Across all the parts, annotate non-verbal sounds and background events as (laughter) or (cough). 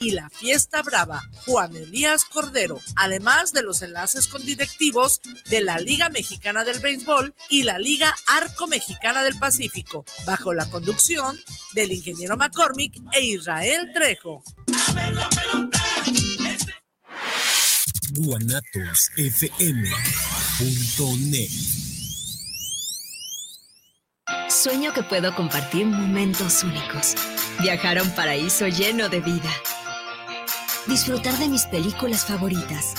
y la Fiesta Brava, Juan Elías Cordero, además de los enlaces con directivos de la Liga Mexicana del Béisbol y la Liga Arco Mexicana del Pacífico, bajo la conducción del ingeniero McCormick e Israel Trejo. Sueño que puedo compartir momentos únicos. Viajar a un paraíso lleno de vida. Disfrutar de mis películas favoritas.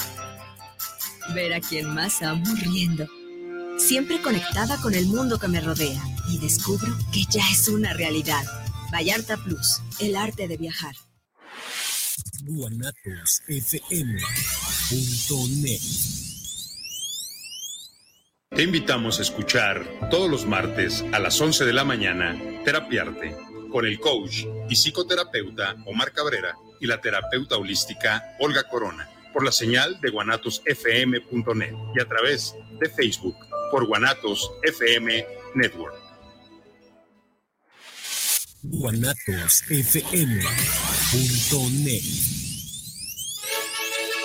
Ver a quien más amo riendo. Siempre conectada con el mundo que me rodea. Y descubro que ya es una realidad. Vallarta Plus, el arte de viajar. Te invitamos a escuchar todos los martes a las 11 de la mañana Terapiarte con el coach y psicoterapeuta Omar Cabrera y la terapeuta holística Olga Corona por la señal de guanatosfm.net y a través de Facebook por Guanatos FM Network. guanatosfm.net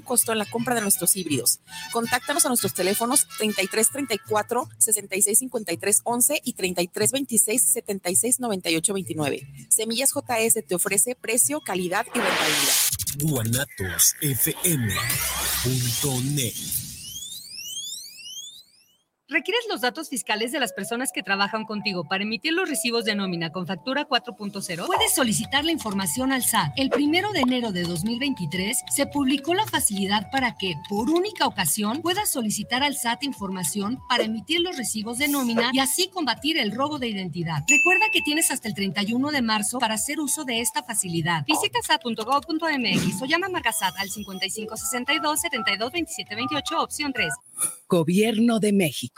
costo en la compra de nuestros híbridos. Contáctanos a nuestros teléfonos 3334 6653 11 y 3326 769829 Semillas JS te ofrece precio, calidad y rentabilidad. guanatosfm.net ¿Requieres los datos fiscales de las personas que trabajan contigo para emitir los recibos de nómina con factura 4.0? Puedes solicitar la información al SAT. El primero de enero de 2023 se publicó la facilidad para que, por única ocasión, puedas solicitar al SAT información para emitir los recibos de nómina y así combatir el robo de identidad. Recuerda que tienes hasta el 31 de marzo para hacer uso de esta facilidad. Visita sat.gov.mx o llama a SAT al 5562 72 27 28, opción 3. Gobierno de México.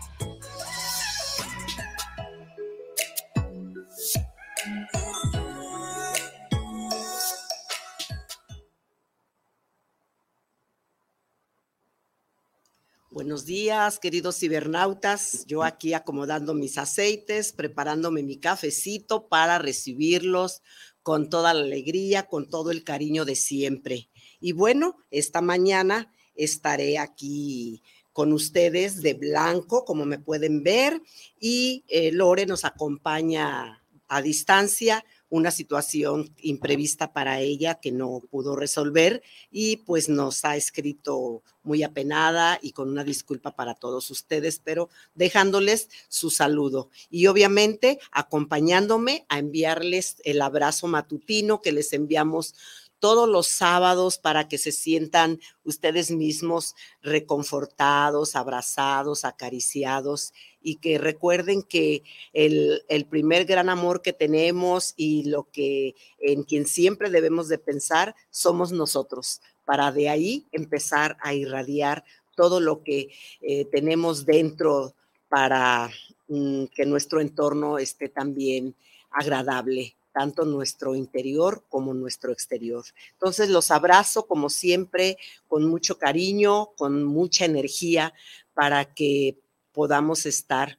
Buenos días, queridos cibernautas. Yo aquí acomodando mis aceites, preparándome mi cafecito para recibirlos con toda la alegría, con todo el cariño de siempre. Y bueno, esta mañana estaré aquí con ustedes de blanco, como me pueden ver, y eh, Lore nos acompaña a distancia una situación imprevista para ella que no pudo resolver y pues nos ha escrito muy apenada y con una disculpa para todos ustedes, pero dejándoles su saludo y obviamente acompañándome a enviarles el abrazo matutino que les enviamos todos los sábados para que se sientan ustedes mismos reconfortados, abrazados, acariciados y que recuerden que el, primer gran amor que tenemos y lo que en quien siempre debemos de pensar somos nosotros, para de ahí empezar a irradiar todo lo que eh, tenemos dentro para mm, que nuestro entorno esté también agradable tanto nuestro interior como nuestro exterior. Entonces los abrazo como siempre con mucho cariño, con mucha energía para que podamos estar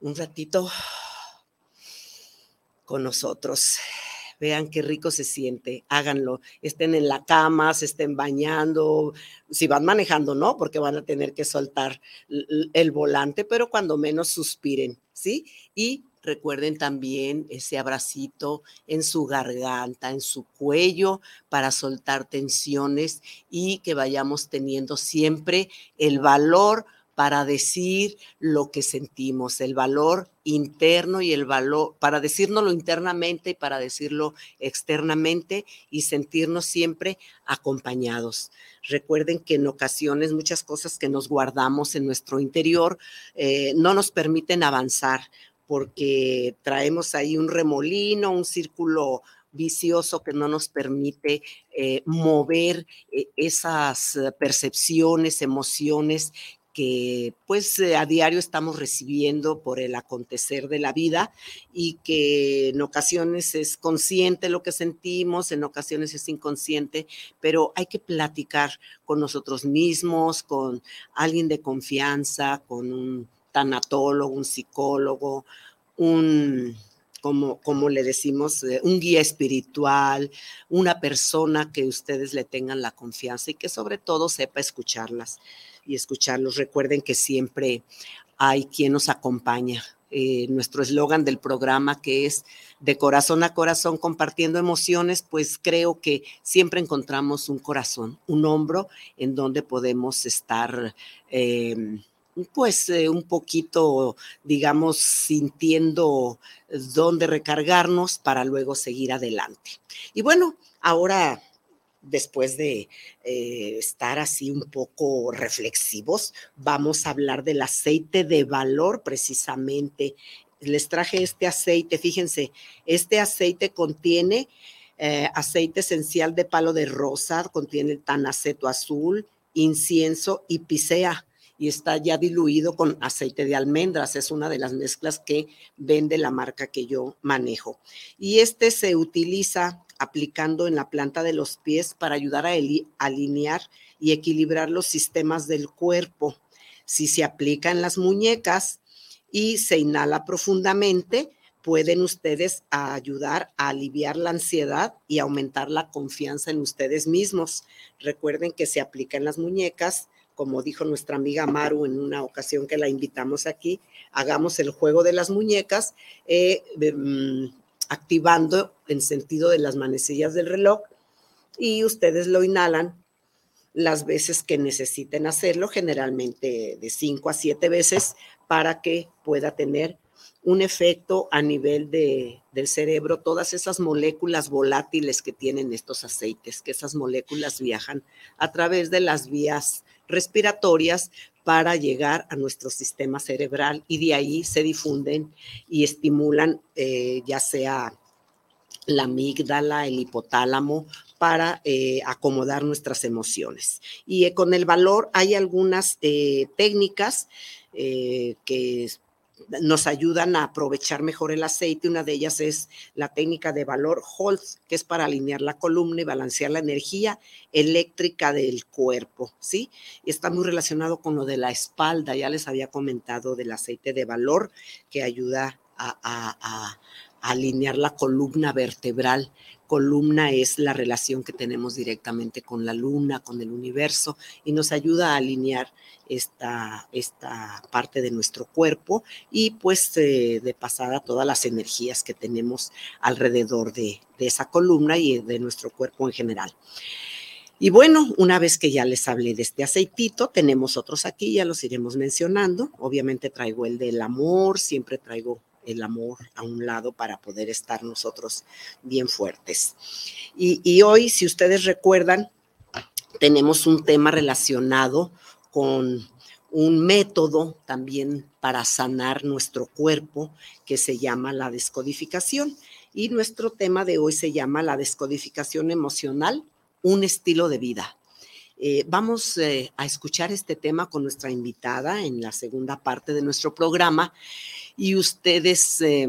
un ratito con nosotros. Vean qué rico se siente, háganlo, estén en la cama, se estén bañando, si van manejando, no, porque van a tener que soltar el volante, pero cuando menos suspiren, ¿sí? Y Recuerden también ese abracito en su garganta, en su cuello, para soltar tensiones y que vayamos teniendo siempre el valor para decir lo que sentimos, el valor interno y el valor, para decírnoslo internamente y para decirlo externamente y sentirnos siempre acompañados. Recuerden que en ocasiones muchas cosas que nos guardamos en nuestro interior eh, no nos permiten avanzar porque traemos ahí un remolino, un círculo vicioso que no nos permite eh, mover eh, esas percepciones, emociones que pues a diario estamos recibiendo por el acontecer de la vida y que en ocasiones es consciente lo que sentimos, en ocasiones es inconsciente, pero hay que platicar con nosotros mismos, con alguien de confianza, con un tanatólogo, un psicólogo, un, como, como le decimos, eh, un guía espiritual, una persona que ustedes le tengan la confianza y que sobre todo sepa escucharlas y escucharlos. Recuerden que siempre hay quien nos acompaña. Eh, nuestro eslogan del programa que es de corazón a corazón compartiendo emociones, pues creo que siempre encontramos un corazón, un hombro en donde podemos estar. Em, pues eh, un poquito, digamos, sintiendo dónde recargarnos para luego seguir adelante. Y bueno, ahora después de eh, estar así un poco reflexivos, vamos a hablar del aceite de valor precisamente. Les traje este aceite, fíjense, este aceite contiene eh, aceite esencial de palo de rosa, contiene tanaceto azul, incienso y pisea y está ya diluido con aceite de almendras. Es una de las mezclas que vende la marca que yo manejo. Y este se utiliza aplicando en la planta de los pies para ayudar a alinear y equilibrar los sistemas del cuerpo. Si se aplica en las muñecas y se inhala profundamente, pueden ustedes ayudar a aliviar la ansiedad y aumentar la confianza en ustedes mismos. Recuerden que se aplica en las muñecas como dijo nuestra amiga Maru en una ocasión que la invitamos aquí, hagamos el juego de las muñecas, eh, mm, activando en sentido de las manecillas del reloj y ustedes lo inhalan las veces que necesiten hacerlo, generalmente de 5 a 7 veces, para que pueda tener un efecto a nivel de, del cerebro, todas esas moléculas volátiles que tienen estos aceites, que esas moléculas viajan a través de las vías respiratorias para llegar a nuestro sistema cerebral y de ahí se difunden y estimulan eh, ya sea la amígdala, el hipotálamo, para eh, acomodar nuestras emociones. Y eh, con el valor hay algunas técnicas que nos ayudan a aprovechar mejor el aceite. Una de ellas es la técnica de valor Holtz, que es para alinear la columna y balancear la energía eléctrica del cuerpo, ¿sí? Y está muy relacionado con lo de la espalda. Ya les había comentado del aceite de valor que ayuda a, a alinear la columna vertebral columna es la relación que tenemos directamente con la luna, con el universo, y nos ayuda a alinear esta, esta parte de nuestro cuerpo y pues eh, de pasada todas las energías que tenemos alrededor de, de esa columna y de nuestro cuerpo en general. Y bueno, una vez que ya les hablé de este aceitito, tenemos otros aquí, ya los iremos mencionando. Obviamente traigo el del amor, siempre traigo el amor a un lado para poder estar nosotros bien fuertes. Y, hoy, si ustedes recuerdan, tenemos un tema relacionado con un método también para sanar nuestro cuerpo que se llama la descodificación. Y nuestro tema de hoy se llama la descodificación emocional, un estilo de vida. Eh, vamos eh, a escuchar este tema con nuestra invitada en la segunda parte de nuestro programa y ustedes eh,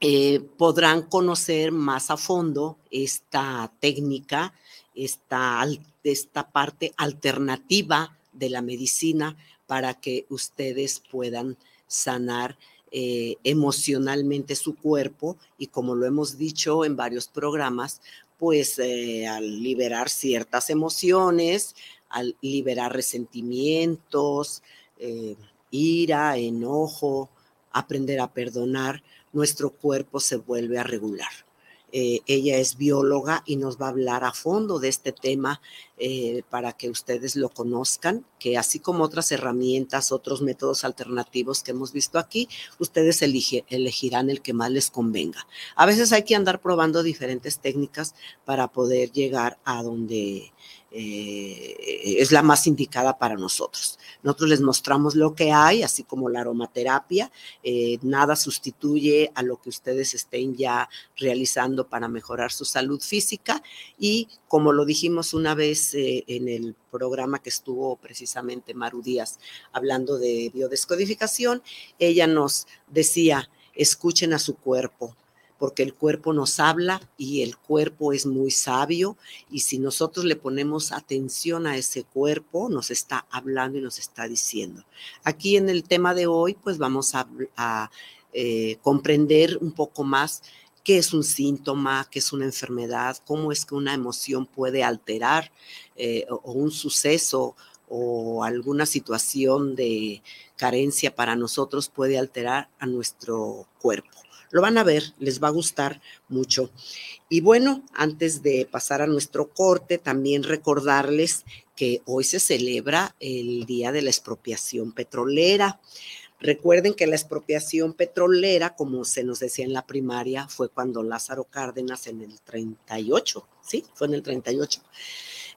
eh, podrán conocer más a fondo esta técnica, esta, esta parte alternativa de la medicina para que ustedes puedan sanar eh, emocionalmente su cuerpo y como lo hemos dicho en varios programas, pues al liberar ciertas emociones, al liberar resentimientos, ira, enojo, aprender a perdonar, nuestro cuerpo se vuelve a regular. Eh, ella es bióloga y nos va a hablar a fondo de este tema eh, para que ustedes lo conozcan, que así como otras herramientas, otros métodos alternativos que hemos visto aquí, ustedes elegirán el que más les convenga. A veces hay que andar probando diferentes técnicas para poder llegar a donde eh, es la más indicada para nosotros. Nosotros les mostramos lo que hay, así como la aromaterapia. Eh, nada sustituye a lo que ustedes estén ya realizando para mejorar su salud física. Y como lo dijimos una vez eh, en el programa que estuvo precisamente Maru Díaz hablando de biodescodificación, ella nos decía, escuchen a su cuerpo, porque el cuerpo nos habla y el cuerpo es muy sabio y si nosotros le ponemos atención a ese cuerpo, nos está hablando y nos está diciendo. Aquí en el tema de hoy, pues vamos a, eh, comprender un poco más qué es un síntoma, qué es una enfermedad, cómo es que una emoción puede alterar eh, o un suceso o alguna situación de carencia para nosotros puede alterar a nuestro cuerpo. Lo van a ver, les va a gustar mucho. Y bueno, antes de pasar a nuestro corte, también recordarles que hoy se celebra el Día de la Expropiación Petrolera. Recuerden que la expropiación petrolera, como se nos decía en la primaria, fue cuando Lázaro Cárdenas en el 38, ¿sí? Fue en el 38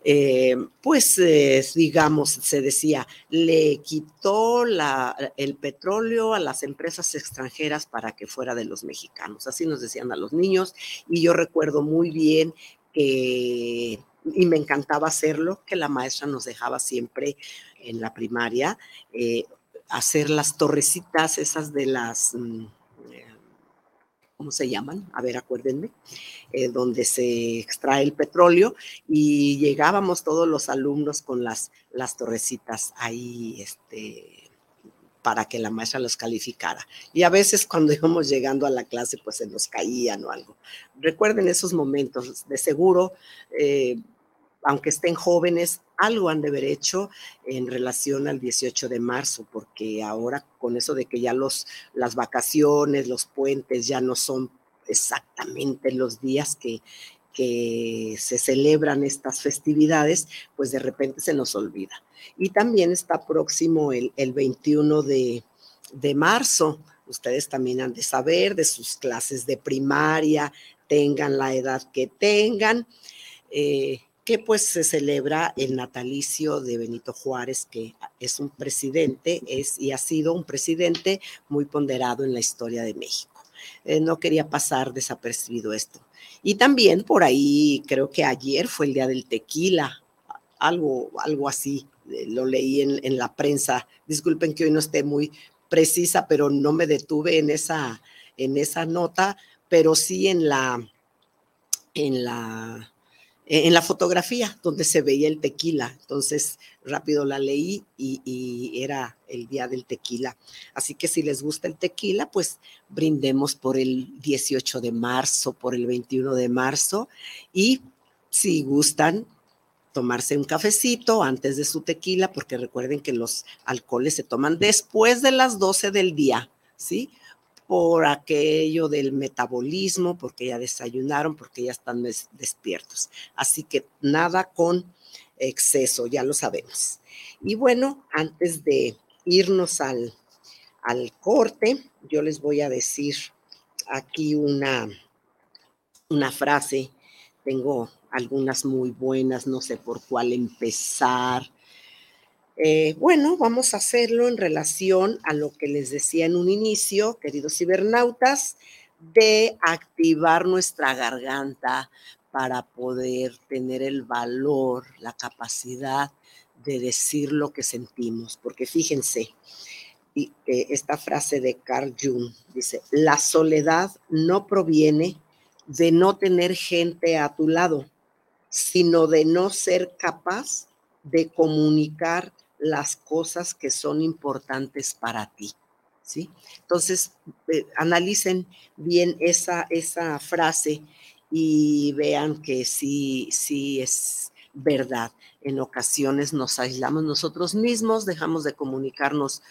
eh, pues eh, digamos, se decía, le quitó el petróleo a las empresas extranjeras para que fuera de los mexicanos. Así nos decían a los niños y yo recuerdo muy bien que, y me encantaba hacerlo, que la maestra nos dejaba siempre en la primaria eh, hacer las torrecitas esas de las... Mm, ¿cómo se llaman? A ver, acuérdenme, eh, donde se extrae el petróleo y llegábamos todos los alumnos con las, las torrecitas ahí, este, para que la maestra los calificara. Y a veces cuando (laughs) íbamos llegando a la clase, pues se nos caían o algo. Recuerden esos momentos, de seguro. Eh, aunque estén jóvenes, algo han de haber hecho en relación al 18 de marzo, porque ahora con eso de que ya los, las vacaciones, los puentes ya no son exactamente los días que, que se celebran estas festividades, pues de repente se nos olvida. Y también está próximo el, el 21 de, de marzo. Ustedes también han de saber de sus clases de primaria, tengan la edad que tengan. Eh, que pues se celebra el natalicio de Benito Juárez, que es un presidente, es y ha sido un presidente muy ponderado en la historia de México. Eh, no quería pasar desapercibido esto. Y también por ahí, creo que ayer fue el día del tequila, algo, algo así, eh, lo leí en, en la prensa. Disculpen que hoy no esté muy precisa, pero no me detuve en esa, en esa nota, pero sí en la, en la en la fotografía donde se veía el tequila. Entonces, rápido la leí y, era el día del tequila. Así que si les gusta el tequila, pues brindemos por el 18 de marzo, por el 21 de marzo. Y si gustan, tomarse un cafecito antes de su tequila, porque recuerden que los alcoholes se toman después de las 12 del día, ¿sí? Por aquello del metabolismo, porque ya desayunaron, porque ya están despiertos. Así que nada con exceso, ya lo sabemos. Y bueno, antes de irnos al, al corte, yo les voy a decir aquí una, una frase. Tengo algunas muy buenas, no sé por cuál empezar. Eh, bueno, vamos a hacerlo en relación a lo que les decía en un inicio, queridos cibernautas, de activar nuestra garganta para poder tener el valor, la capacidad de decir lo que sentimos. Porque fíjense, y, eh, esta frase de Carl Jung. Dice, la soledad no proviene de no tener gente a tu lado, sino de no ser capaz de comunicar las cosas que son importantes para ti. ¿sí? Entonces, eh, analicen bien esa, esa frase y vean que sí, sí es verdad. En ocasiones nos aislamos nosotros mismos, dejamos de comunicarnos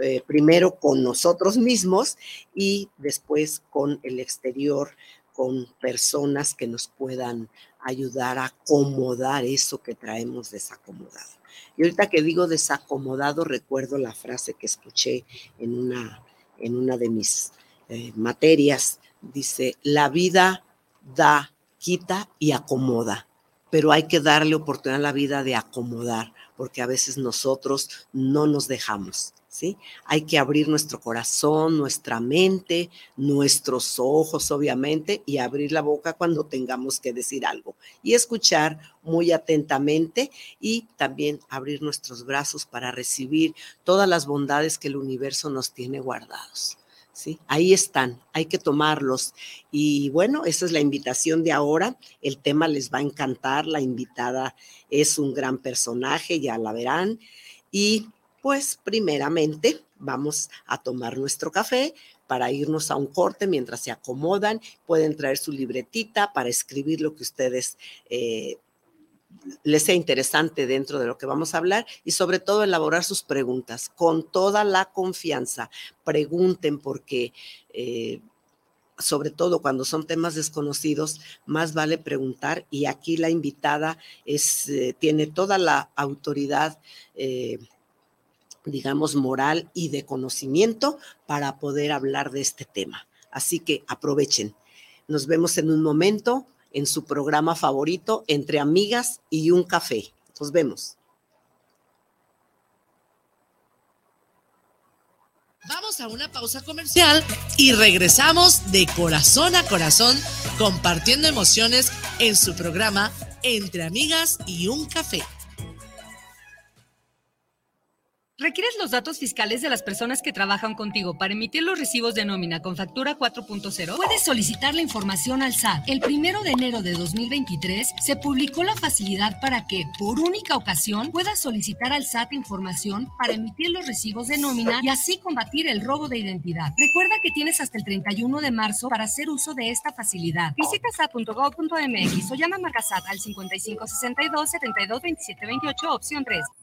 eh, primero con nosotros mismos y después con el exterior, con personas que nos puedan ayudar a acomodar eso que traemos desacomodado. Y ahorita que digo desacomodado, recuerdo la frase que escuché en una, en una de mis eh, materias. Dice, la vida da, quita y acomoda, pero hay que darle oportunidad a la vida de acomodar, porque a veces nosotros no nos dejamos. Hay que abrir nuestro corazón, nuestra mente, nuestros ojos, obviamente, y abrir la boca cuando tengamos que decir algo y escuchar muy atentamente y también abrir nuestros brazos para recibir todas las bondades que el universo nos tiene guardados. ¿sí? Ahí están, hay que tomarlos. Y bueno, esa es la invitación de ahora. El tema les va a encantar, la invitada es un gran personaje, ya la verán. Y pues primeramente vamos a tomar nuestro café para irnos a un corte mientras se acomodan. Pueden traer su libretita para escribir lo que ustedes eh, les sea interesante dentro de lo que vamos a hablar y sobre todo elaborar sus preguntas con toda la confianza. Pregunten porque... Eh, sobre todo cuando son temas desconocidos, más vale preguntar y aquí la invitada es, eh, tiene toda la autoridad, digamos, moral y de conocimiento para poder hablar de este tema. Así que aprovechen. Nos vemos en un momento en su programa favorito, Entre Amigas y un Café. Nos vemos. Vamos a una pausa comercial y regresamos de corazón a corazón compartiendo emociones en su programa Entre Amigas y un Café. ¿Requieres los datos fiscales de las personas que trabajan contigo para emitir los recibos de nómina con factura 4.0? Puedes solicitar la información al SAT. El primero de enero de 2023 se publicó la facilidad para que, por única ocasión, puedas solicitar al SAT información para emitir los recibos de nómina y así combatir el robo de identidad. Recuerda que tienes hasta el 31 de marzo para hacer uso de esta facilidad. Visita sat.gov.mx o llama a SAT al 5562 72 27 28 opción 3.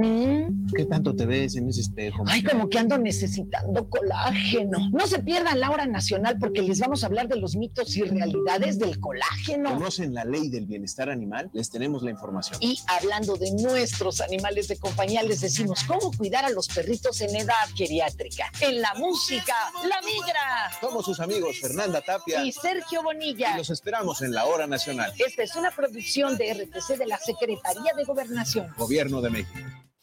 Mm. ¿Qué tanto te ves en ese espejo? Ay, como que ando necesitando colágeno. No se pierdan la hora nacional porque les vamos a hablar de los mitos y realidades del colágeno. ¿Conocen la ley del bienestar animal? Les tenemos la información. Y hablando de nuestros animales de compañía, les decimos cómo cuidar a los perritos en edad geriátrica. En la música, La Migra. Somos sus amigos Fernanda Tapia y Sergio Bonilla. Y los esperamos en la hora nacional. Esta es una producción de RTC de la Secretaría de Gobernación. Gobierno de México.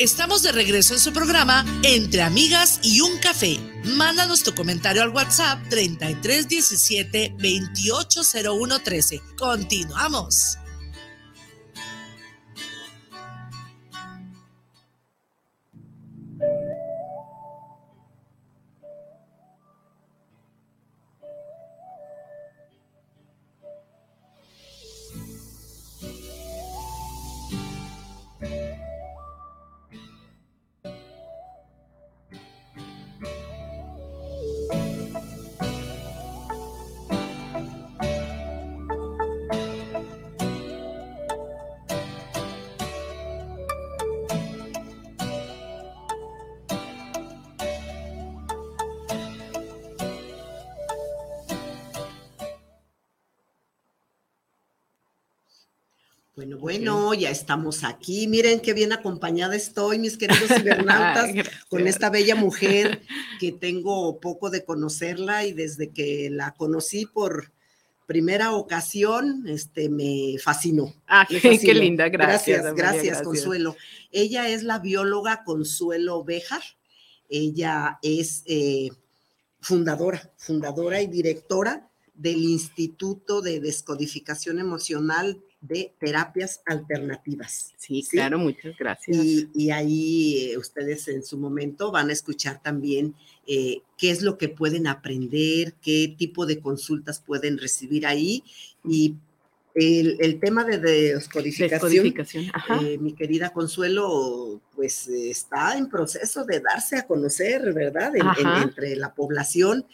Estamos de regreso en su programa Entre Amigas y un Café. Mándanos tu comentario al WhatsApp 3317 280113. Continuamos. Bueno, ya estamos aquí. Miren qué bien acompañada estoy, mis queridos (laughs) cibernautas, con esta bella mujer que tengo poco de conocerla y desde que la conocí por primera ocasión, este, me fascinó. Ah, (laughs) qué linda, gracias. Gracias, gracias, Consuelo. Ella es la bióloga Consuelo Béjar. Ella es eh, fundadora, fundadora y directora del Instituto de Descodificación Emocional de terapias alternativas. Sí, claro, muchas gracias. Y, ahí eh, ustedes en su momento van a escuchar también eh, qué es lo que pueden aprender, qué tipo de consultas pueden recibir ahí. Y el, tema de descodificación, eh, mi querida Consuelo, pues está en proceso de darse a conocer, ¿verdad? entre la población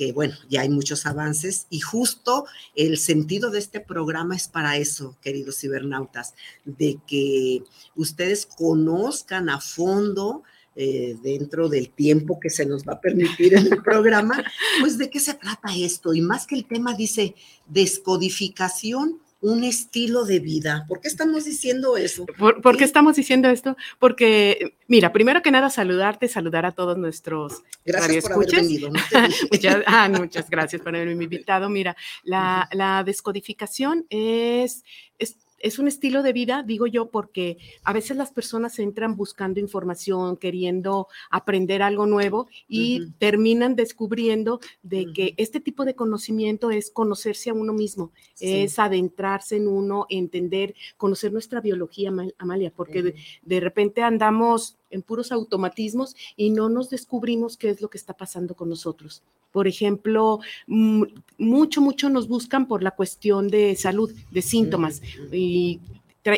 que bueno, ya hay muchos avances y justo el sentido de este programa es para eso, queridos cibernautas, de que ustedes conozcan a fondo eh, dentro del tiempo que se nos va a permitir en el (laughs) programa, pues de qué se trata esto. Y más que el tema dice descodificación un estilo de vida. ¿Por qué estamos diciendo eso? ¿Por, qué estamos diciendo esto? Porque, mira, primero que nada, saludarte, saludar a todos nuestros Gracias por haber venido. (laughs) muchas, ah, muchas gracias por haberme invitado. Mira, la, la descodificación es, es es un estilo de vida, digo yo, porque a veces las personas entran buscando información, queriendo aprender algo nuevo y terminan descubriendo de que este tipo de conocimiento es conocerse a uno mismo, es adentrarse en uno, entender, conocer nuestra biología, Amalia, porque de repente andamos en puros automatismos y no nos descubrimos qué es lo que está pasando con nosotros. Por ejemplo, mucho, mucho nos buscan por la cuestión de salud, de síntomas, y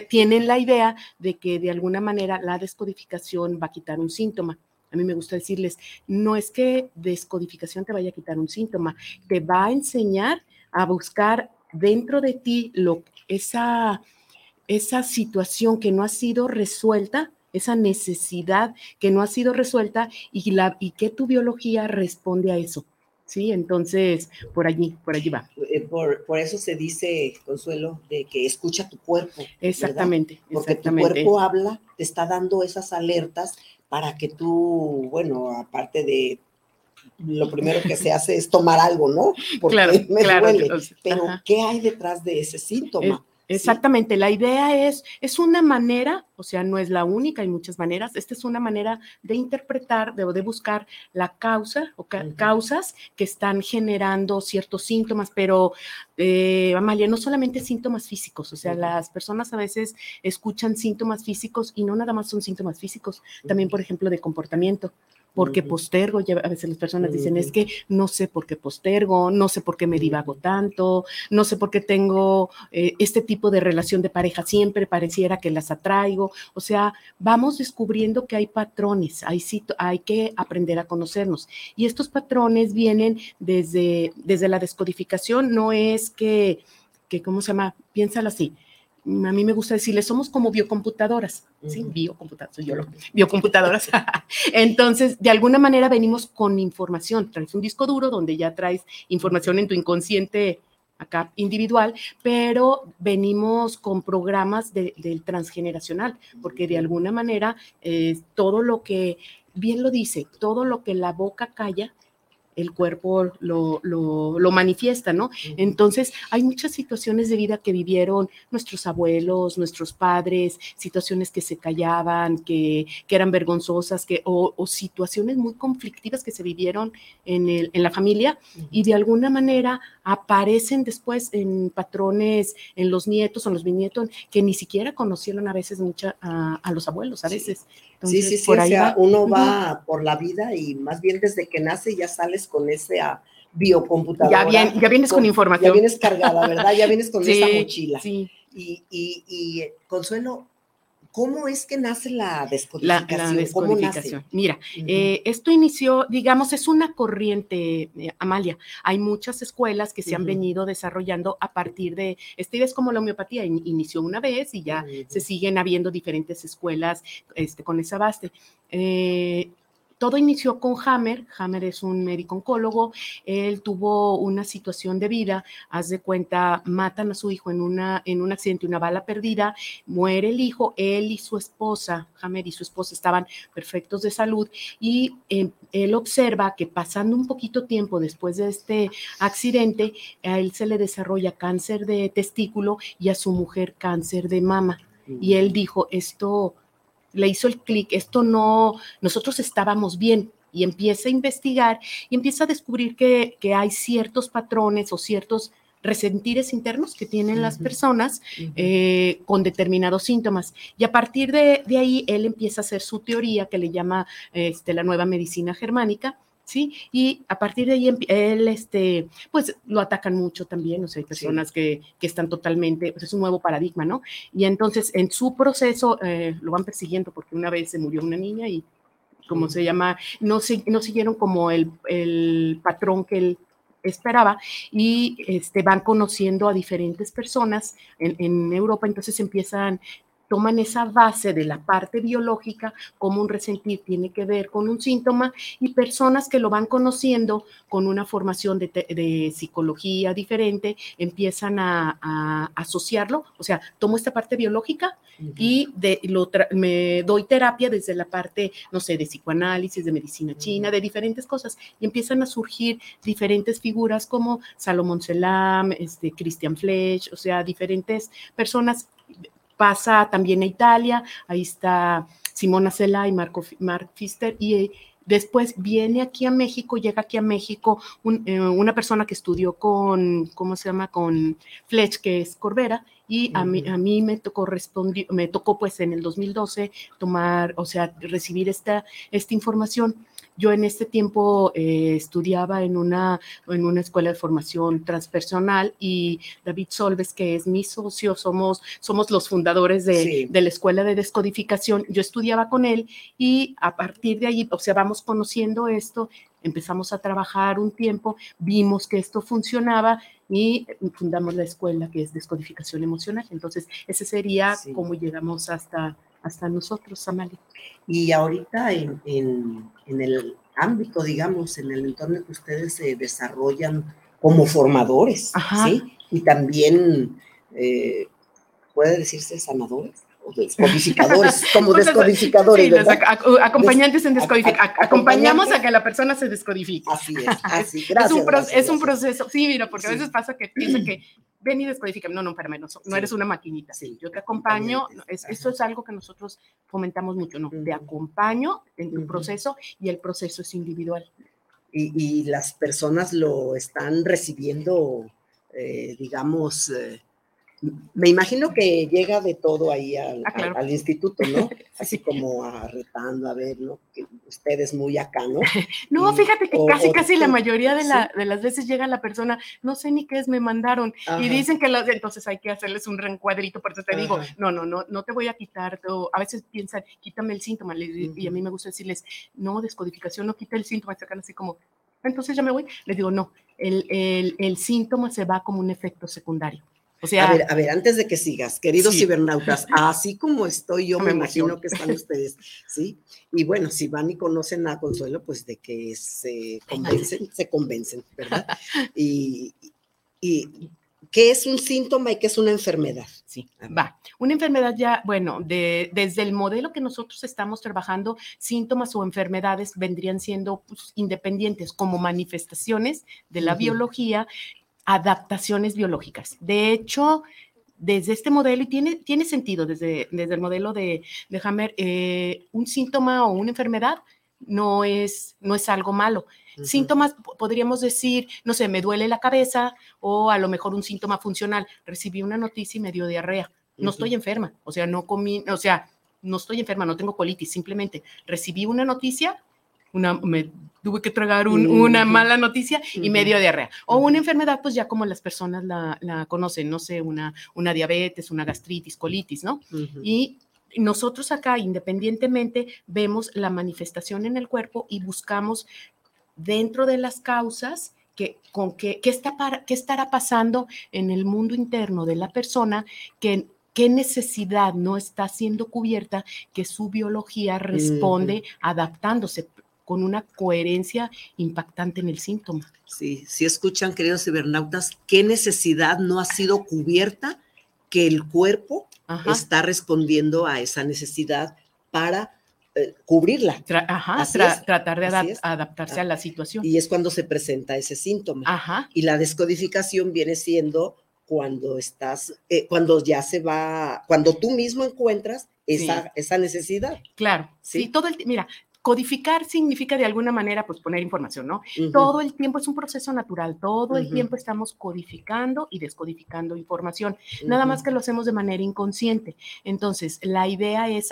tienen la idea de que de alguna manera la descodificación va a quitar un síntoma. A mí me gusta decirles, no es que descodificación te vaya a quitar un síntoma, te va a enseñar a buscar dentro de ti lo, esa, esa situación que no ha sido resuelta, esa necesidad que no ha sido resuelta y, la, y que tu biología responde a eso. Sí, entonces por allí, por allí va. Eh, por, por eso se dice, Consuelo, de que escucha tu cuerpo. Exactamente. Porque tu cuerpo habla, te está dando esas alertas para que tú, bueno, aparte de lo primero que se hace es tomar algo, ¿no? (laughs) Porque claro, me claro, duele. Pero, ¿qué hay detrás de ese síntoma? Exactamente, la idea es, es una manera, o sea, no es la única, hay muchas maneras, esta es una manera de interpretar, de, de buscar la causa o causas que están generando ciertos síntomas, pero eh, Amalia, no solamente síntomas físicos, o sea, las personas a veces escuchan síntomas físicos y no nada más son síntomas físicos, también, por ejemplo, de comportamiento porque postergo, a veces las personas dicen, es que no sé por qué postergo, no sé por qué me divago tanto, no sé por qué tengo eh, este tipo de relación de pareja, siempre pareciera que las atraigo, o sea, vamos descubriendo que hay patrones, hay, hay que aprender a conocernos. Y estos patrones vienen desde, desde la descodificación, no es que, que, ¿cómo se llama? Piénsalo así a mí me gusta decirle, somos como biocomputadoras, ¿sí? Biocomputadoras, soy yo lo, biocomputadoras. (laughs) Entonces, de alguna manera venimos con información. Traes un disco duro donde ya traes información en tu inconsciente acá individual, pero venimos con programas del transgeneracional, porque de alguna manera eh, todo lo que, bien lo dice, todo lo que la boca calla, el cuerpo lo, lo, lo manifiesta, ¿no? Entonces, hay muchas situaciones de vida que vivieron nuestros abuelos, nuestros padres, situaciones que se callaban, que, que eran vergonzosas, que, o, o, situaciones muy conflictivas que se vivieron en, el, en la familia y de alguna manera aparecen después en patrones, en los nietos o en los bisnietos, que ni siquiera conocieron a veces mucha, a, a los abuelos, a veces. Entonces, sí, sí, sí, por o sea, va. uno va uh -huh. por la vida y más bien desde que nace ya sales con ese ah, biocomputadora. Ya, bien, ya vienes con, con, información. Ya vienes cargada, ¿verdad? Ya vienes (laughs) con sí, esta mochila. Sí. Y, y, y, Consuelo, ¿cómo es que nace la descodificación? La, la descodificación. Mira, uh -huh. eh, esto inició, digamos, es una corriente, eh, Amalia. Hay muchas escuelas que se uh -huh. han venido desarrollando a partir de, este es como la homeopatía, in, inició una vez y ya uh -huh. se siguen habiendo diferentes escuelas este, con esa base. Eh, todo inició con Hammer. Hammer es un médico oncólogo. Él tuvo una situación de vida. Haz de cuenta, matan a su hijo en, una, en un accidente, una bala perdida. Muere el hijo. Él y su esposa, Hammer y su esposa, estaban perfectos de salud. Y eh, él observa que pasando un poquito tiempo después de este accidente, a él se le desarrolla cáncer de testículo y a su mujer cáncer de mama. Y él dijo, esto le hizo el clic, esto no, nosotros estábamos bien y empieza a investigar y empieza a descubrir que, que hay ciertos patrones o ciertos resentires internos que tienen uh -huh. las personas uh -huh. eh, con determinados síntomas. Y a partir de, de, ahí, él empieza a hacer su teoría que le llama este, la nueva medicina germánica, ¿sí? Y a partir de ahí él, este, pues lo atacan mucho también, o sea, hay personas sí. que, que, están totalmente, pues es un nuevo paradigma, ¿no? Y entonces en su proceso eh, lo van persiguiendo porque una vez se murió una niña y, como sí. se llama, no, no siguieron como el, el patrón que él esperaba y este, van conociendo a diferentes personas en, en Europa, entonces empiezan toman esa base de la parte biológica, como un resentir tiene que ver con un síntoma, y personas que lo van conociendo con una formación de, de psicología diferente, empiezan a, a, asociarlo, o sea, tomo esta parte biológica uh -huh. y de, lo me doy terapia desde la parte, no sé, de psicoanálisis, de medicina china, uh -huh. de diferentes cosas, y empiezan a surgir diferentes figuras como Salomón Selam, este, Christian Flesch, o sea, diferentes personas pasa también a Italia, ahí está Simona Cela y Marco, Mark Pfister, y después viene aquí a México, llega aquí a México un, eh, una persona que estudió con, ¿cómo se llama? Con Fletch, que es Corbera, y a mí, a mí me tocó me tocó pues en el 2012 tomar, o sea, recibir esta, esta información. Yo en este tiempo eh, estudiaba en una, en una escuela de formación transpersonal y David Solves, que es mi socio, somos, somos los fundadores de, sí. de la escuela de descodificación. Yo estudiaba con él y a partir de ahí, o sea, vamos conociendo esto, empezamos a trabajar un tiempo, vimos que esto funcionaba y fundamos la escuela que es descodificación emocional. Entonces, ese sería sí. cómo llegamos hasta, hasta nosotros, Amalia. Y ahorita en, en, en, el ámbito, digamos, en el entorno que ustedes se desarrollan como formadores, Ajá. ¿sí? Y también, eh, ¿puede decirse sanadores? Descodificadores, (laughs) como descodificadores. Sí, los acompañantes en descodificación. Acompañamos a que la persona se descodifique. Así es, (laughs) así. Gracias, es, un gracias, es un proceso. Sí, mira, porque sí. a veces pasa que piensa que ven y descodifica. No, no, espérame, no, no eres una maquinita. Sí. Yo te acompaño. Es, esto es algo que nosotros fomentamos mucho, ¿no? Uh -huh. Te acompaño en tu uh -huh. proceso y el proceso es individual. Y, y las personas lo están recibiendo, eh, digamos, eh, me imagino que llega de todo ahí al, ah, claro. al, al instituto, ¿no? (laughs) Así como a retando, a ver, ¿no? Que usted es muy acá, ¿no? (laughs) no, y, fíjate que o, casi, o, casi la mayoría de, la, ¿sí? de, las veces llega la persona, no sé ni qué es, me mandaron, Ajá. y dicen que los, entonces hay que hacerles un reencuadrito, por eso te Ajá. digo, no, no, no, no te voy a quitar, a veces piensan, quítame el síntoma, uh -huh. y a mí me gusta decirles, no, descodificación, no quita el síntoma, sacan así como, entonces ya me voy, les digo, no, el, el, el síntoma se va como un efecto secundario. O sea, a ver, a ver, antes de que sigas, queridos sí. cibernautas, así como estoy yo, (laughs) me imagino que están ustedes, ¿sí? Y bueno, si van y conocen a Consuelo, pues de que se convencen, se convencen, ¿verdad? Y, y ¿qué es un síntoma y qué es una enfermedad? Sí, va. Una enfermedad ya, bueno, de, desde el modelo que nosotros estamos trabajando, síntomas o enfermedades vendrían siendo pues, independientes como manifestaciones de la biología, adaptaciones biológicas. De hecho, desde este modelo, y tiene, tiene sentido desde, desde el modelo de, de Hammer, eh, un síntoma o una enfermedad no es, no es algo malo. Síntomas, po- podríamos decir, no sé, me duele la cabeza o a lo mejor un síntoma funcional. Recibí una noticia y me dio diarrea. No estoy enferma, o sea, no comí, o sea, no estoy enferma, no tengo colitis, simplemente recibí una noticia, una, me tuve que tragar un- una mala noticia y me Ujú. dio diarrea. O una enfermedad, pues ya como las personas la, la conocen, no sé, una, una diabetes, una gastritis, colitis, ¿no? Y nosotros acá, independientemente, vemos la manifestación en el cuerpo y buscamos dentro de las causas que, con qué, qué, está para- qué estará pasando en el mundo interno de la persona, que, qué necesidad no está siendo cubierta, que su biología responde adaptándose con una coherencia impactante en el síntoma. Sí, si escuchan, queridos cibernautas, qué necesidad no ha sido cubierta que el cuerpo Ajá. está respondiendo a esa necesidad para eh, cubrirla. Tra- ajá, tra- tratar de adap- adaptarse a la situación. Y es cuando se presenta ese síntoma. Ajá. Y la descodificación viene siendo cuando estás, eh, cuando ya se va, cuando tú mismo encuentras esa, Sí. esa necesidad. Claro, sí, todo el mira, codificar significa de alguna manera pues poner información, ¿no? Todo el tiempo es un proceso natural, todo el tiempo estamos codificando y descodificando información, nada más que lo hacemos de manera inconsciente. Entonces, la idea es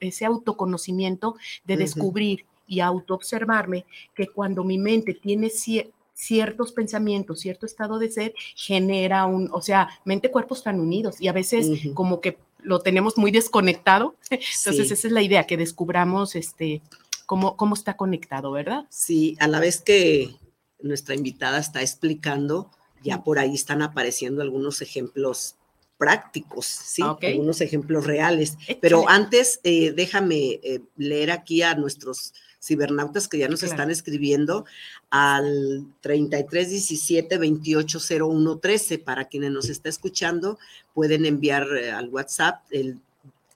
ese autoconocimiento de descubrir y autoobservarme que cuando mi mente tiene cie- ciertos pensamientos, cierto estado de ser, genera un, o sea, mente-cuerpo están unidos y a veces como que lo tenemos muy desconectado. (laughs) Entonces, Sí. esa es la idea, que descubramos este, cómo, cómo está conectado, ¿verdad? Sí, a la vez que nuestra invitada está explicando, ya por ahí están apareciendo algunos ejemplos prácticos, ¿sí? Ah. Algunos ejemplos reales. Pero antes, eh, déjame eh, leer aquí a nuestros cibernautas que ya nos Claro. están escribiendo al 33 17 28 01 13. Para quienes nos está escuchando, pueden enviar eh, al WhatsApp el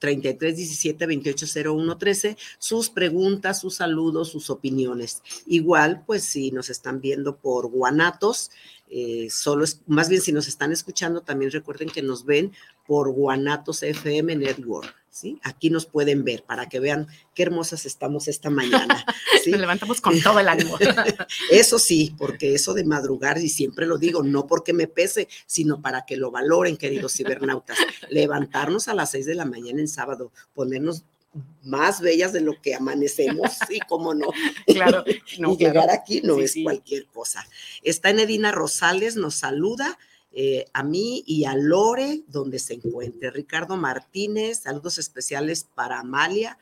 33 17 28 01 13 sus preguntas, sus saludos, sus opiniones. Igual, pues si nos están viendo por Guanatos, eh, solo es, más bien si nos están escuchando, también recuerden que nos ven por Guanatos FM Network. ¿Sí? Aquí nos pueden ver para que vean qué hermosas estamos esta mañana. (laughs) ¿sí? Nos levantamos con todo el ánimo. (laughs) Eso sí, porque eso de madrugar, y siempre lo digo, no porque me pese, sino para que lo valoren, queridos cibernautas. (laughs) Levantarnos a las seis de la mañana en sábado, ponernos más bellas de lo que amanecemos, sí, cómo no. Claro, no, y llegar claro. aquí no Sí, es sí. cualquier cosa. Está Enedina Rosales, nos saluda. Eh, a mí y a Lore, donde se encuentre. Ricardo Martínez, saludos especiales para Amalia,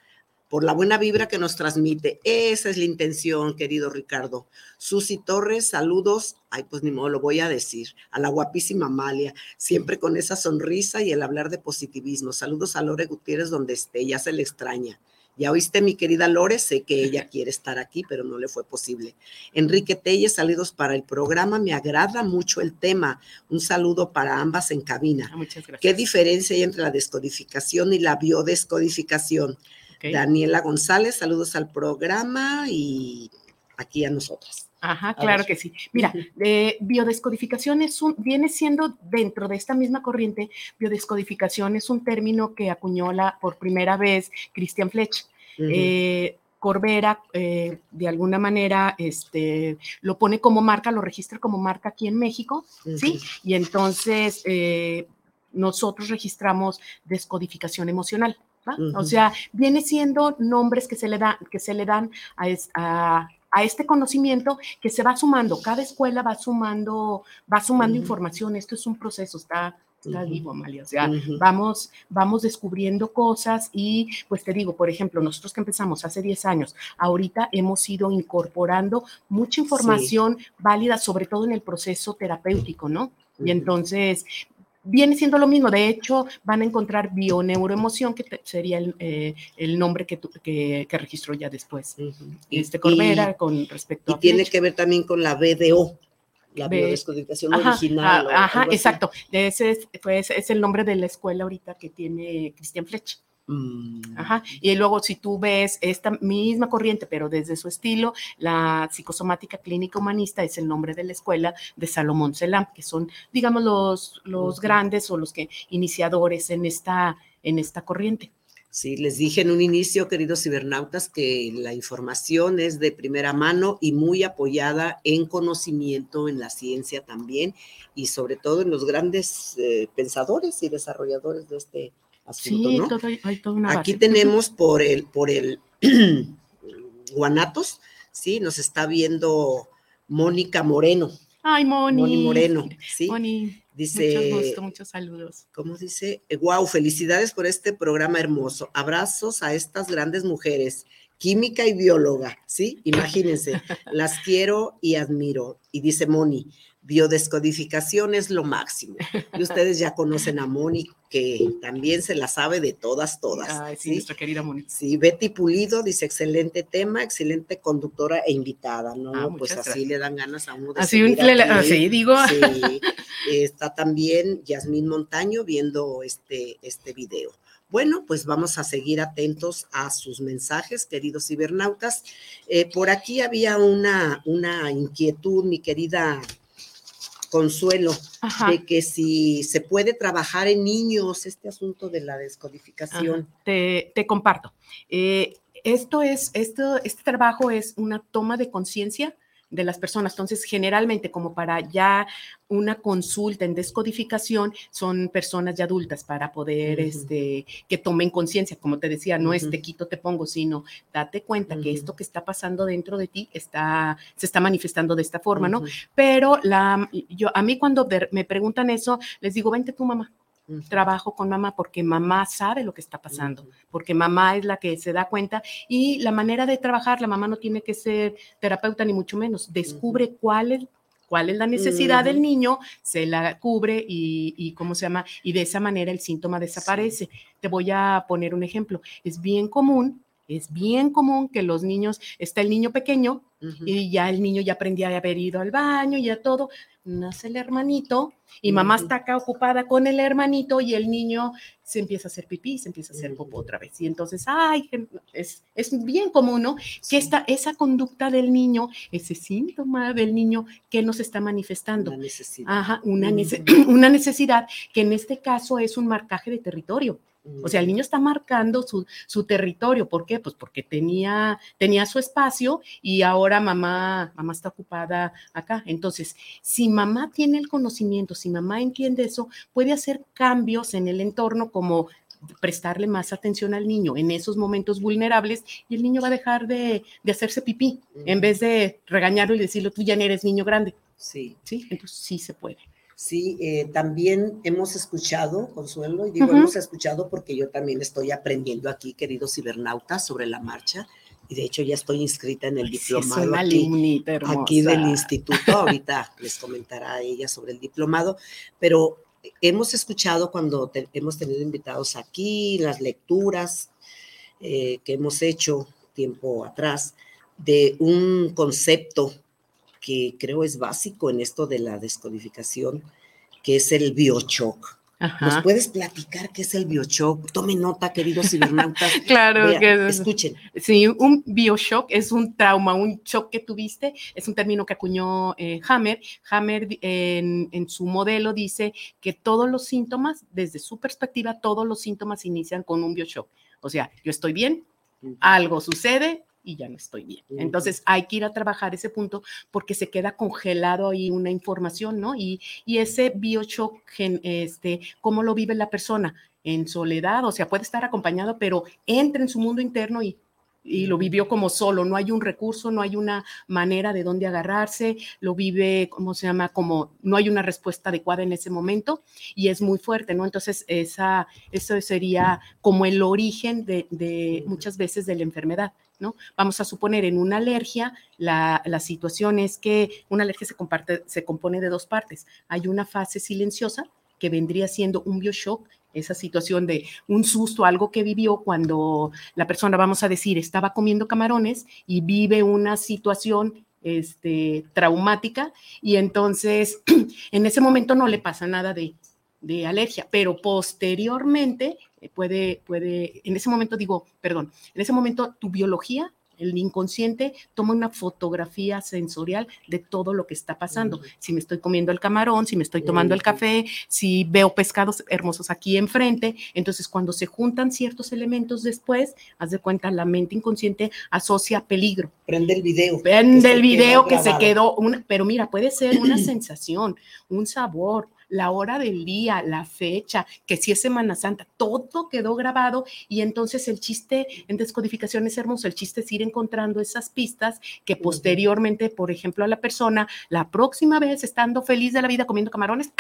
por la buena vibra que nos transmite. Esa es la intención, querido Ricardo. Susi Torres, saludos. Ay, pues ni modo, lo voy a decir. A la guapísima Amalia, siempre con esa sonrisa y el hablar de positivismo. Saludos a Lore Gutiérrez, donde esté, ya se le extraña. Ya oíste, mi querida Lore, sé que ella (laughs) quiere estar aquí, pero no le fue posible. Enrique Telles, saludos para el programa. Me agrada mucho el tema. Un saludo para ambas en cabina. Ah, Muchas gracias. ¿Qué diferencia hay entre la descodificación y la biodescodificación? Daniela González, saludos al programa y aquí a nosotras. Ajá, claro que sí. Mira, (laughs) eh, biodescodificación es un, viene siendo dentro de esta misma corriente, biodescodificación es un término que acuñó la, por primera vez Christian Fletch. Eh, Corbera, eh, de alguna manera, este, lo pone como marca, lo registra como marca aquí en México, ¿sí? Y entonces eh, nosotros registramos descodificación emocional. O sea, viene siendo nombres que se le, da, que se le dan a, es- a- a este conocimiento que se va sumando. Cada escuela va sumando, va sumando información. Esto es un proceso, está, vivo, Amalia. O sea, vamos, vamos descubriendo cosas y pues te digo, por ejemplo, nosotros que empezamos hace 10 años, ahorita hemos ido incorporando mucha información válida, sobre todo en el proceso terapéutico, ¿no? Y entonces viene siendo lo mismo. De hecho, van a encontrar bioneuroemoción, que te- sería el, eh, el nombre que, tu- que, que registró ya después. Y- Este Corbera y- con respecto Y a tiene Fletch. que ver también con la BDO, La biodescodificación Ajá, original. Ajá, exacto. Ese es, pues, es el nombre de la escuela ahorita que tiene Christian Fletch. Mm, Ajá. Y luego si tú ves esta misma corriente, pero desde su estilo, la psicosomática clínica humanista es el nombre de la escuela de Salomón Selam, que son, digamos, los, los grandes o los que iniciadores en esta, en esta corriente. Sí, les dije en un inicio, queridos cibernautas, que la información es de primera mano y muy apoyada en conocimiento, en la ciencia también, y sobre todo en los grandes eh, pensadores y desarrolladores de este asunto, Sí, ¿no? todo- hay toda una Aquí base. tenemos por el, por el (clears throat) Guanatos, sí, nos está viendo Mónica Moreno. Ay, Moni. Moni Moreno, (laughs) sí. Moni, Dice, mucho gusto, muchos saludos. ¿cómo dice? Wow, felicidades por este programa hermoso. Abrazos a estas grandes mujeres, química y bióloga, ¿sí? Imagínense, (laughs) las quiero y admiro. Y dice Moni, biodescodificación es lo máximo. Y ustedes ya conocen a Moni, que también se la sabe de todas, todas. Ay, sí, ¿sí? nuestra querida Moni. Sí, Betty Pulido dice, excelente tema, excelente conductora e invitada, ¿no? Ah, pues así gracias. le dan ganas a uno de Así, seguir le- así digo. Sí, está también Yasmín Montaño viendo este, este video. Bueno, pues vamos a seguir atentos a sus mensajes, queridos cibernautas. Eh, por aquí había una, una inquietud, mi querida Consuelo, Ajá. de que si se puede trabajar en niños este asunto de la descodificación. Ajá, Te, te comparto. Eh, esto es, esto, este trabajo es una toma de conciencia de las personas. Entonces, generalmente, como para ya una consulta en descodificación, son personas ya adultas para poder, este, que tomen conciencia. Como te decía, no es te quito, te pongo, sino date cuenta que esto que está pasando dentro de ti está, se está manifestando de esta forma, ¿no? Pero la, yo, a mí cuando me preguntan eso, les digo, vente tú, mamá Trabajo con mamá porque mamá sabe lo que está pasando, porque mamá es la que se da cuenta y la manera de trabajar, la mamá no tiene que ser terapeuta ni mucho menos, descubre cuál es cuál es la necesidad del niño, se la cubre y, y cómo se llama, y de esa manera el síntoma desaparece. Te voy a poner un ejemplo. Es bien común, es bien común que los niños, está el niño pequeño y ya el niño ya aprendía a haber ido al baño, ya todo, nace el hermanito y mamá está acá ocupada con el hermanito y el niño se empieza a hacer pipí, se empieza a hacer popó otra vez. Y entonces, ay, es, es bien común, ¿no? Que esta, esa conducta del niño, ese síntoma del niño que nos está manifestando. Una necesidad. Ajá, una, nece- (clears throat) una necesidad que en este caso es un marcaje de territorio. O sea, el niño está marcando su, su territorio. ¿Por qué? Pues porque tenía, tenía su espacio y ahora mamá, mamá está ocupada acá. Entonces, si mamá tiene el conocimiento, si mamá entiende eso, puede hacer cambios en el entorno como prestarle más atención al niño en esos momentos vulnerables y el niño va a dejar de, de hacerse pipí en vez de regañarlo y decirlo, tú ya no eres niño grande. Sí. Sí, entonces sí se puede. Sí, eh, también hemos escuchado, Consuelo, y digo hemos escuchado porque yo también estoy aprendiendo aquí, queridos cibernautas, sobre la marcha, y de hecho ya estoy inscrita en el Sí, es diplomado una aquí, aquí del instituto. Ahorita les comentará ella sobre el diplomado, pero hemos escuchado cuando te- hemos tenido invitados aquí, las lecturas eh, que hemos hecho tiempo atrás, de un concepto que creo es básico en esto de la descodificación, que es el biochoc. ¿Nos Ajá. puedes platicar qué es el biochoc? Tomen nota, queridos cibernautas. (laughs) Claro Vea, que es- escuchen. Sí, un bioshock es un trauma, un shock que tuviste, es un término que acuñó eh, Hammer. Hammer en su modelo dice que todos los síntomas, desde su perspectiva, todos los síntomas inician con un bioshock. O sea, yo estoy bien, algo sucede y ya no estoy bien. Entonces hay que ir a trabajar ese punto porque se queda congelado ahí una información, ¿no? Y, y ese bioshock, gen- este, ¿cómo lo vive la persona? En soledad, o sea, puede estar acompañado, pero entra en su mundo interno y y lo vivió como solo, no hay un recurso, no hay una manera de dónde agarrarse, lo vive, ¿cómo se llama? Como no hay una respuesta adecuada en ese momento y es muy fuerte, ¿no? Entonces, esa, eso sería como el origen de, muchas veces de la enfermedad, ¿no? Vamos a suponer en una alergia, la, la situación es que una alergia se, comparte, se compone de dos partes. Hay una fase silenciosa que vendría siendo un bioshock, esa situación de un susto, algo que vivió cuando la persona, vamos a decir, estaba comiendo camarones y vive una situación este, traumática y entonces (clears throat) en ese momento no le pasa nada de, de alergia, pero posteriormente eh, puede, puede, en ese momento digo, perdón, en ese momento tu biología el inconsciente toma una fotografía sensorial de todo lo que está pasando. Si me estoy comiendo el camarón, si me estoy tomando el café, si veo pescados hermosos aquí enfrente. Entonces, cuando se juntan ciertos elementos después, haz de cuenta, la mente inconsciente asocia peligro. Prende el video. Prende el video que se quedó, una, pero mira, puede ser una (clears throat) sensación, un sabor, la hora del día, la fecha, que si es Semana Santa, todo quedó grabado y entonces el chiste en descodificación es hermoso, el chiste es ir encontrando esas pistas que posteriormente, por ejemplo, a la persona, la próxima vez estando feliz de la vida comiendo camarones,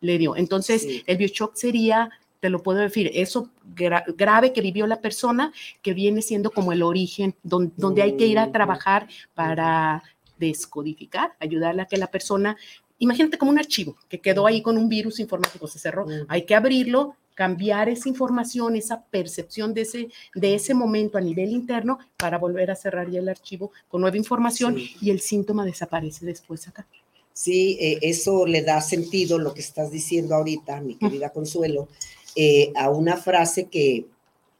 le dio. Entonces, el bioshock sería te lo puedo decir, eso grave que vivió la persona, que viene siendo como el origen, donde, hay que ir a trabajar para descodificar, ayudarle a que la persona imagínate como un archivo que quedó ahí con un virus informático, se cerró. Hay que abrirlo, cambiar esa información, esa percepción de ese, de ese momento a nivel interno para volver a cerrar ya el archivo con nueva información y el síntoma desaparece después acá. Sí, eh, eso le da sentido lo que estás diciendo ahorita, mi querida Consuelo, eh, a una frase que,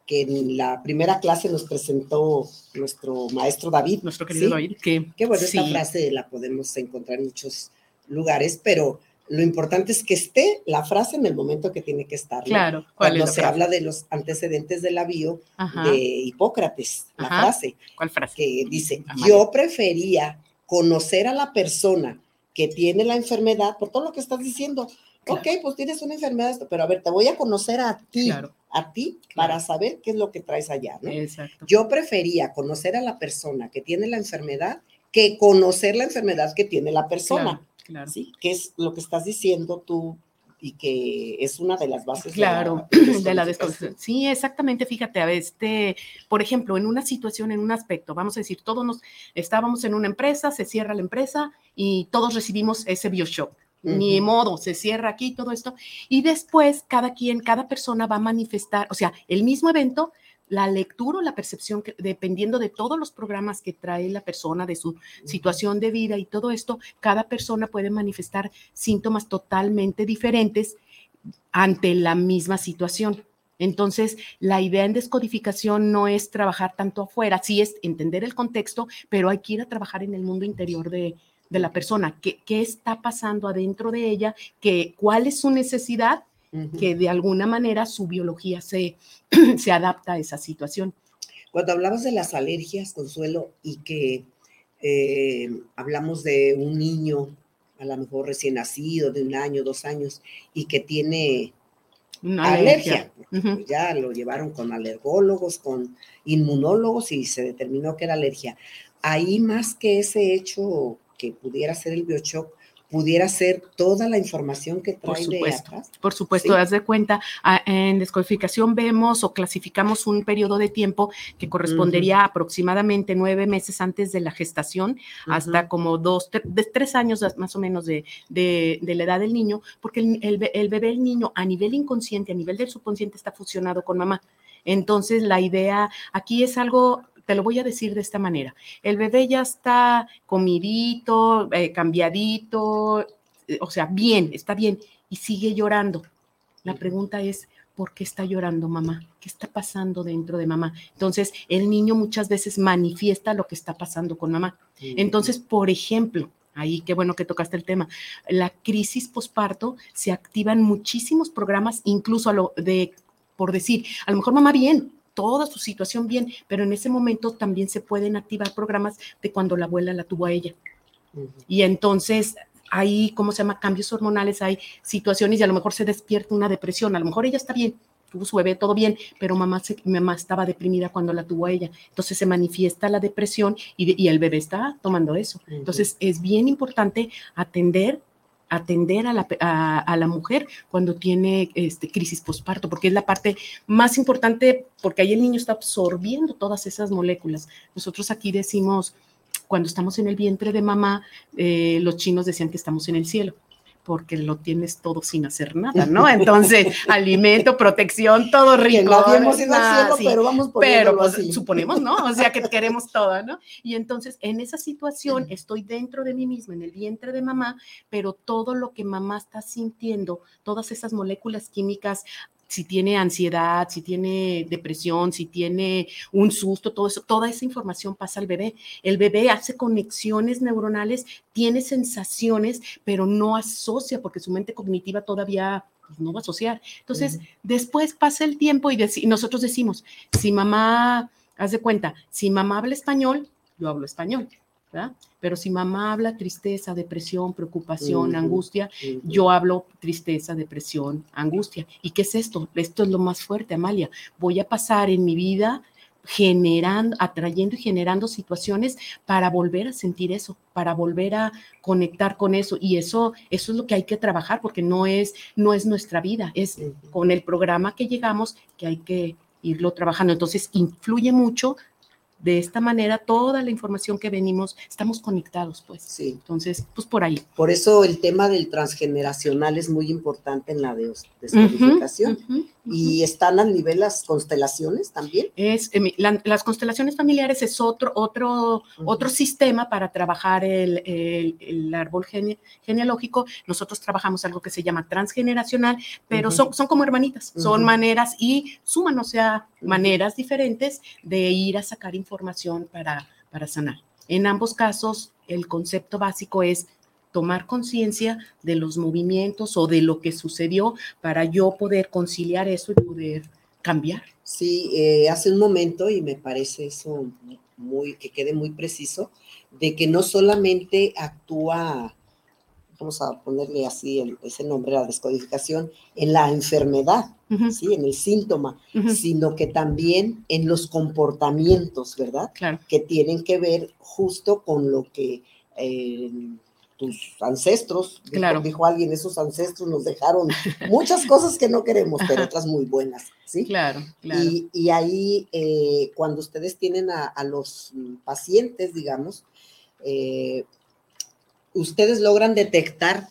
que en la primera clase nos presentó nuestro maestro David. Nuestro querido David. Que, Qué bueno, esta frase la podemos encontrar en muchos lugares, pero lo importante es que esté la frase en el momento que tiene que estar. Claro. Cuando se habla de los antecedentes de la bio de Hipócrates, la frase. ¿Cuál frase? Que dice, yo prefería conocer a la persona que tiene la enfermedad, por todo lo que estás diciendo. Ok, pues tienes una enfermedad, pero a ver, te voy a conocer a ti, a ti, para saber qué es lo que traes allá, ¿no? Exacto. Yo prefería conocer a la persona que tiene la enfermedad que conocer la enfermedad que tiene la persona. Claro. ¿sí? Que es lo que estás diciendo tú y que es una de las bases claro, de la, (clears throat) de Sí, exactamente, fíjate, a este, por ejemplo, en una situación, en un aspecto, vamos a decir, todos nos estábamos en una empresa, se cierra la empresa y todos recibimos ese bioshock. Ni modo, se cierra aquí todo esto. Y después, cada quien, cada persona va a manifestar, o sea, el mismo evento, la lectura o la percepción, dependiendo de todos los programas que trae la persona, de su situación de vida y todo esto, cada persona puede manifestar síntomas totalmente diferentes ante la misma situación. Entonces, la idea en descodificación no es trabajar tanto afuera, sí es entender el contexto, pero hay que ir a trabajar en el mundo interior de, la persona. ¿Qué, ¿Qué, está pasando adentro de ella? ¿Qué, ¿Cuál es su necesidad? Que de alguna manera su biología se, (clears throat) se adapta a esa situación. Cuando hablabas de las alergias, Consuelo, y que eh, hablamos de un niño, a lo mejor recién nacido, de un año, dos años, y que tiene Una alergia, ya lo llevaron con alergólogos, con inmunólogos y se determinó que era alergia. Ahí más que ese hecho que pudiera ser el biochoc, pudiera ser toda la información que trae por supuesto, de atrás. Por supuesto, haz de cuenta, en descodificación vemos o clasificamos un periodo de tiempo que correspondería aproximadamente nueve meses antes de la gestación, hasta como dos, de tres años más o menos de, de, la edad del niño, porque el, el, el bebé, el niño, a nivel inconsciente, a nivel del subconsciente, está fusionado con mamá. Entonces, la idea aquí es algo te lo voy a decir de esta manera. El bebé ya está comidito, eh, cambiadito, eh, o sea, bien, está bien, y sigue llorando. La pregunta es, ¿por qué está llorando mamá? ¿Qué está pasando dentro de mamá? Entonces, el niño muchas veces manifiesta lo que está pasando con mamá. Entonces, por ejemplo, ahí qué bueno que tocaste el tema, la crisis posparto se activan muchísimos programas, incluso a lo de, por decir, a lo mejor mamá bien, toda su situación bien, pero en ese momento también se pueden activar programas de cuando la abuela la tuvo a ella. Y entonces hay, ¿cómo se llama? Cambios hormonales, hay situaciones y a lo mejor se despierta una depresión, a lo mejor ella está bien, tuvo su bebé todo bien, pero mamá, se, mamá estaba deprimida cuando la tuvo a ella. Entonces se manifiesta la depresión y, el bebé está tomando eso. Entonces es bien importante atender atender a la, a, la, mujer cuando tiene este, crisis posparto, porque es la parte más importante, porque ahí el niño está absorbiendo todas esas moléculas. Nosotros aquí decimos, cuando estamos en el vientre de mamá, eh, los chinos decían que estamos en el cielo, porque lo tienes todo sin hacer nada, ¿no? (laughs) Entonces, alimento, protección, todo rico. Al Ah, cielo, sí. pero vamos Pero pues, así. suponemos, ¿no? O sea, que (laughs) queremos todo, ¿no? Y entonces, en esa situación, estoy dentro de mí misma, en el vientre de mamá, pero todo lo que mamá está sintiendo, todas esas moléculas químicas, si tiene ansiedad, si tiene depresión, si tiene un susto, todo eso, toda esa información pasa al bebé. El bebé hace conexiones neuronales, tiene sensaciones, pero no asocia porque su mente cognitiva todavía pues, no va a asociar. Entonces, después pasa el tiempo y, deci- nosotros decimos, si mamá, haz de cuenta, si mamá habla español, yo hablo español, ¿verdad? Pero si mamá habla tristeza, depresión, preocupación, angustia, yo hablo tristeza, depresión, angustia. ¿Y qué es esto? Esto es lo más fuerte, Amalia. Voy a pasar en mi vida generando, atrayendo y generando situaciones para volver a sentir eso, para volver a conectar con eso. Y eso, eso es lo que hay que trabajar, porque no es, no es nuestra vida, es con el programa que llegamos que hay que irlo trabajando. Entonces, influye mucho de esta manera toda la información que venimos, estamos conectados, pues. Sí. Entonces, pues por ahí. Por eso el tema del transgeneracional es muy importante en la des- descodificación. Ujú, Y están al nivel las constelaciones también. Es, eh, la- las constelaciones familiares es otro, otro, otro sistema para trabajar el, el- el árbol gene- genealógico. Nosotros trabajamos algo que se llama transgeneracional, pero son, son como hermanitas, son maneras y suman, o sea, maneras diferentes de ir a sacar información para, para sanar. En ambos casos, el concepto básico es tomar conciencia de los movimientos o de lo que sucedió para yo poder conciliar eso y poder cambiar. Sí, eh, hace un momento, y me parece eso muy, que quede muy preciso, de que no solamente actúa, vamos a ponerle así el- ese nombre, la descodificación, en la enfermedad, ¿sí? en el síntoma, sino que también en los comportamientos, ¿verdad? Claro. Que tienen que ver justo con lo que eh, tus ancestros, Claro. dijo alguien, esos ancestros nos dejaron muchas cosas que no queremos, pero otras muy buenas, ¿sí? Claro, claro. Y, y ahí, eh, cuando ustedes tienen a, a los pacientes, digamos, eh, ustedes logran detectar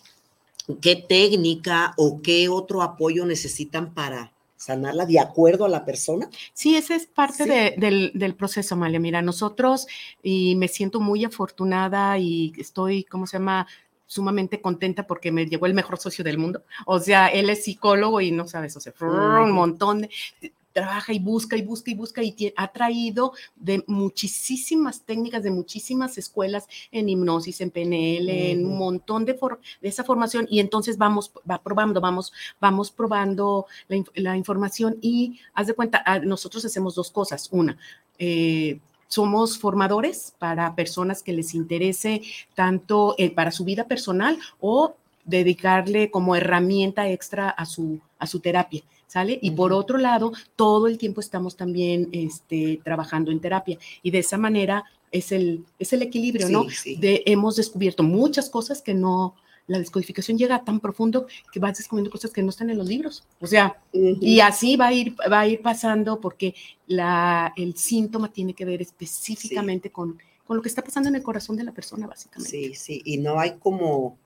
qué técnica o qué otro apoyo necesitan para sanarla de acuerdo a la persona. Sí, esa es parte Sí. de- del, del proceso, Amalia. Mira, nosotros, y me siento muy afortunada y estoy, ¿cómo se llama? sumamente contenta porque me llegó el mejor socio del mundo. O sea, él es psicólogo y no sabes, o sea, un montón de trabaja y busca y busca y busca y tie- ha traído de muchísimas técnicas, de muchísimas escuelas en hipnosis, en PNL, en un montón de, for- de esa formación y entonces vamos, va probando, vamos, vamos probando la información y haz de cuenta, ah, nosotros hacemos dos cosas. Una, eh, somos formadores para personas que les interese tanto eh, para su vida personal o dedicarle como herramienta extra a su, a su terapia. ¿Sale? Y por otro lado, todo el tiempo estamos también este, trabajando en terapia y de esa manera es el, es el equilibrio, ¿no? Sí. De, hemos descubierto muchas cosas que no, la descodificación llega tan profundo que vas descubriendo cosas que no están en los libros. O sea, y así va a ir, va a ir pasando porque la, el síntoma tiene que ver específicamente con, con lo que está pasando en el corazón de la persona, básicamente. Sí, sí, y no hay como,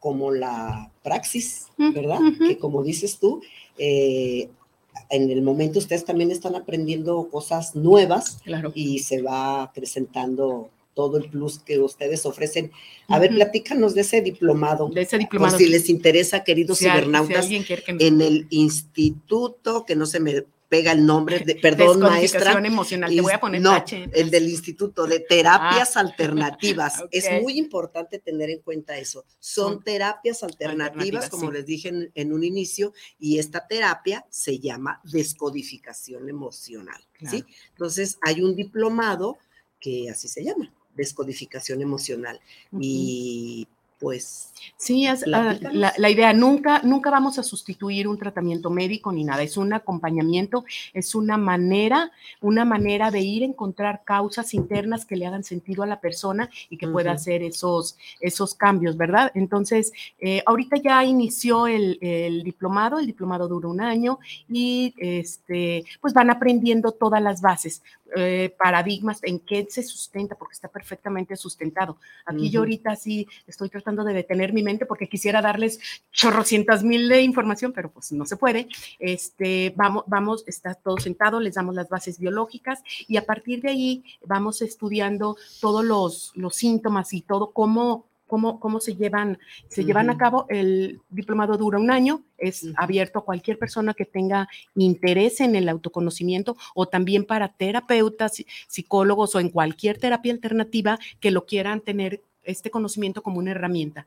como la praxis, ¿verdad? Que como dices tú, eh, en el momento ustedes también están aprendiendo cosas nuevas Claro. y se va acrecentando todo el plus que ustedes ofrecen. A ver, platícanos de ese diplomado. De ese diplomado. Por si les interesa, queridos Si al- si cibernautas, que en el instituto, que no se me pega el nombre, de, perdón, maestra. Emocional. Te voy a poner No, H. el del Instituto de Terapias Ah. (laughs) Alternativas. Es muy importante tener en cuenta eso. Son terapias alternativas, alternativas, como sí. les dije en, en un inicio, y esta terapia se llama descodificación emocional. ¿sí? Entonces, hay un diplomado que así se llama, descodificación emocional. Y pues... Sí, es, ah, la, la idea, nunca, nunca vamos a sustituir un tratamiento médico ni nada, es un acompañamiento, es una manera, una manera de ir a encontrar causas internas que le hagan sentido a la persona y que pueda hacer esos, esos cambios, ¿verdad? Entonces, eh, ahorita ya inició el, el diplomado, el diplomado dura un año y este, pues van aprendiendo todas las bases, eh, paradigmas, en qué se sustenta, porque está perfectamente sustentado. Aquí yo ahorita sí estoy tratando tratando de detener mi mente porque quisiera darles chorrocientas mil de información, pero pues no se puede. Este, vamos, vamos, está todo sentado, les damos las bases biológicas y a partir de ahí vamos estudiando todos los, los síntomas y todo cómo cómo, cómo se llevan, se llevan a cabo. El diplomado dura un año, es abierto a cualquier persona que tenga interés en el autoconocimiento o también para terapeutas, psicólogos o en cualquier terapia alternativa que lo quieran tener este conocimiento como una herramienta.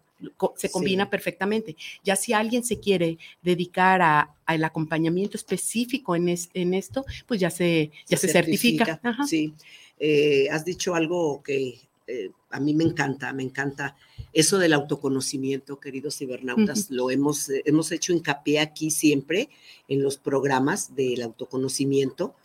Se combina perfectamente. Ya si alguien se quiere dedicar al acompañamiento específico en, en, esto, pues ya se, ya se, certifica. Sí. Eh, has dicho algo que eh, a mí me encanta, me encanta eso del autoconocimiento, queridos cibernautas. Lo hemos, eh, hemos hecho hincapié aquí siempre en los programas del autoconocimiento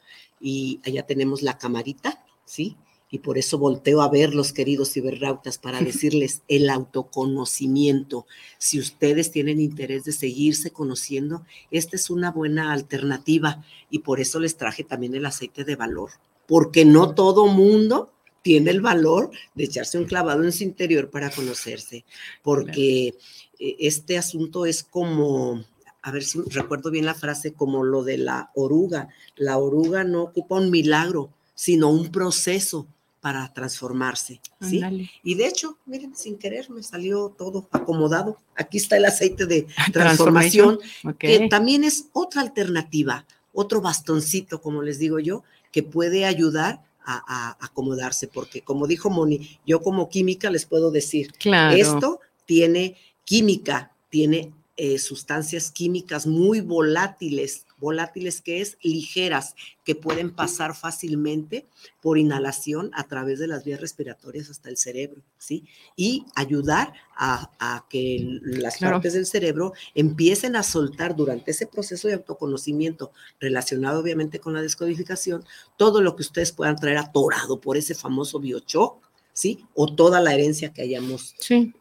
y allá tenemos la camarita, ¿sí? Y por eso volteo a ver los queridos cibernautas para (laughs) decirles el autoconocimiento. Si ustedes tienen interés de seguirse conociendo, esta es una buena alternativa y por eso les traje también el aceite de valor, porque no todo mundo tiene el valor de echarse un clavado en su interior para conocerse, porque eh, este asunto es como, a ver si recuerdo bien la frase, como lo de la oruga. La oruga no ocupa un milagro, sino un proceso para transformarse, ¿sí? Y de hecho, miren, sin querer me salió todo acomodado. Aquí está el aceite de (laughs) transformación, que también es otra alternativa, otro bastoncito, como les digo yo, que puede ayudar a, acomodarse, porque como dijo Moni, yo como química les puedo decir, esto tiene química, tiene eh, sustancias químicas muy volátiles, volátiles que es ligeras, que pueden pasar fácilmente por inhalación a través de las vías respiratorias hasta el cerebro, ¿sí? Y ayudar a, que las partes del cerebro empiecen a soltar durante ese proceso de autoconocimiento relacionado obviamente con la descodificación, todo lo que ustedes puedan traer atorado por ese famoso biochoc, ¿sí? O toda la herencia que hayamos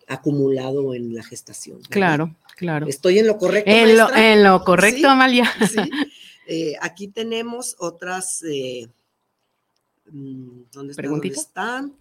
acumulado en la gestación. Claro. Claro. ¿Estoy en lo correcto? En, Lo, correcto, Amalia. (laughs) Eh, aquí tenemos otras. Eh, mm, ¿Dónde, están?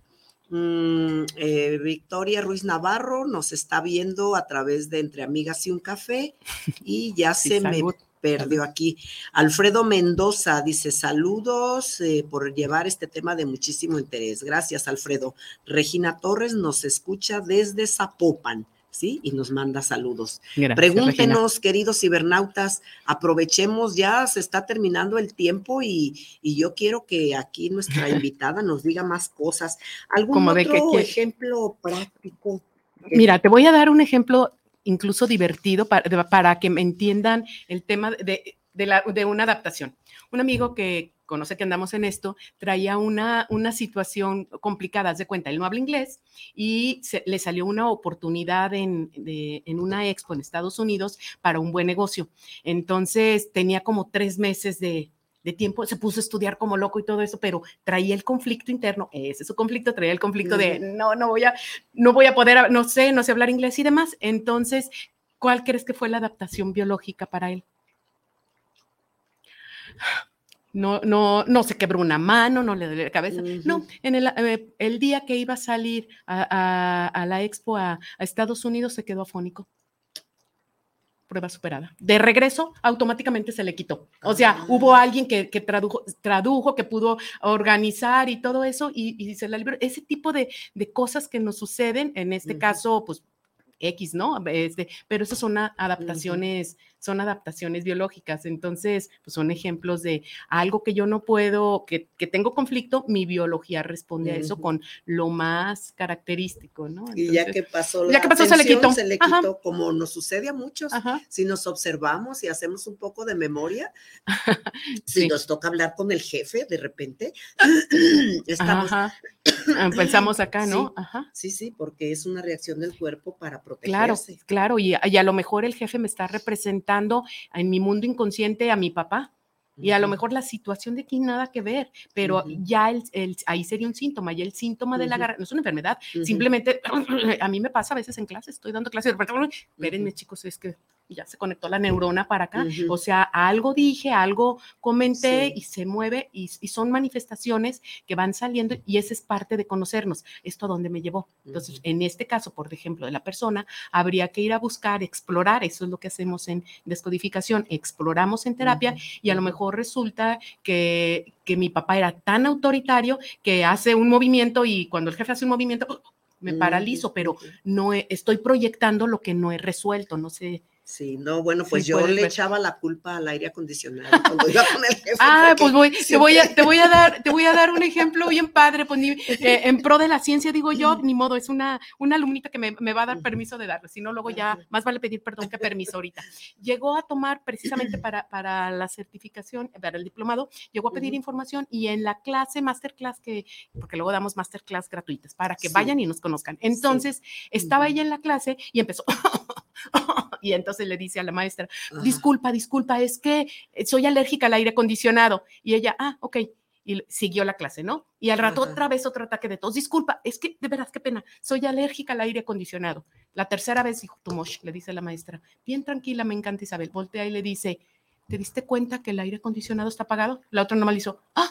Mm, eh, Victoria Ruiz Navarro nos está viendo a través de Entre Amigas y un Café y ya se me perdió aquí. Alfredo Mendoza dice saludos por llevar este tema de muchísimo interés. Gracias, Alfredo. Regina Torres nos escucha desde Zapopan. ¿sí? Y nos manda saludos. Pregúntenos, queridos cibernautas, aprovechemos ya, se está terminando el tiempo y, yo quiero que aquí nuestra (laughs) invitada nos diga más cosas. ¿Algún otro ejemplo práctico? Mira, te voy a dar un ejemplo incluso divertido para, para que me entiendan el tema de, la, de una adaptación. Un amigo que, conoce que andamos en esto, traía una, una situación complicada, haz de cuenta, él no habla inglés y le salió una oportunidad en, en, una expo en Estados Unidos para un buen negocio. Entonces tenía como tres meses de, de tiempo, se puso a estudiar como loco y todo eso, pero traía el conflicto interno, ese es su conflicto, traía el conflicto de no, no voy a, no voy a poder, no sé, no sé hablar inglés y demás. Entonces, ¿cuál crees que fue la adaptación biológica para él? no, no, no se quebró una mano, no le duele la cabeza. No, en el, eh, el, día que iba a salir a, la expo a, Estados Unidos se quedó afónico. Prueba superada. De regreso, automáticamente se le quitó. O sea, hubo ah. alguien que, tradujo, tradujo, que pudo organizar y todo eso y, y se la libró. Ese tipo de, cosas que nos suceden, en este caso, pues X, ¿no? Este, pero esas son adaptaciones son adaptaciones biológicas. Entonces, pues son ejemplos de algo que yo no puedo, que, que tengo conflicto, mi biología responde a eso con lo más característico, ¿no? y ya que pasó la ya que pasó, se le quitó. Se le quitó, como nos sucede a muchos, si nos observamos y hacemos un poco de memoria, (laughs) si nos toca hablar con el jefe de repente, (clears throat) estamos... Ah, pensamos acá, (clears throat) ¿no? Sí, sí, porque es una reacción del cuerpo para protegerse. Claro, claro, y, y a lo mejor el jefe me está representando en mi mundo inconsciente a mi papá. Y a lo mejor la situación de aquí nada que ver, pero ya el, ahí sería un síntoma, y el síntoma de la garganta, no es una enfermedad, simplemente (clears throat) a mí me pasa a veces en clase, estoy dando clases, espérenme chicos, es que y ya se conectó la neurona para acá. O sea, algo dije, algo comenté y se mueve y, y, son manifestaciones que van saliendo y esa es parte de conocernos. Esto a dónde me llevó. Entonces, en este caso, por ejemplo, de la persona, habría que ir a buscar, explorar, eso es lo que hacemos en descodificación, exploramos en terapia y a lo mejor resulta que, que mi papá era tan autoritario que hace un movimiento y cuando el jefe hace un movimiento, me paralizo, pero no estoy proyectando lo que no he resuelto, no sé Sí, no, bueno, pues yo le echaba la culpa al aire acondicionado cuando iba con el jefe. Ah, pues voy, te, voy a, te, voy a dar, te voy a dar un ejemplo bien padre, pues eh, en pro de la ciencia digo yo, ni modo, es una, una alumnita que me, me va a dar permiso de darlo, si no luego ya más vale pedir perdón que permiso ahorita. Llegó a tomar precisamente para, para la certificación, para el diplomado, llegó a pedir información y en la clase, masterclass, que, porque luego damos masterclass gratuitas para que vayan y nos conozcan. Entonces, estaba ella en la clase y empezó (laughs) (laughs) y entonces le dice a la maestra, disculpa, disculpa, es que soy alérgica al aire acondicionado. Y ella, ah, ok. Y siguió la clase, ¿no? Y al rato otra vez otro ataque de tos. Disculpa, es que de veras qué pena, soy alérgica al aire acondicionado. La tercera vez dijo, Tumosh, le dice la maestra, bien tranquila, me encanta Isabel. Voltea y le dice, ¿te diste cuenta que el aire acondicionado está apagado? La otra nomás hizo, ah,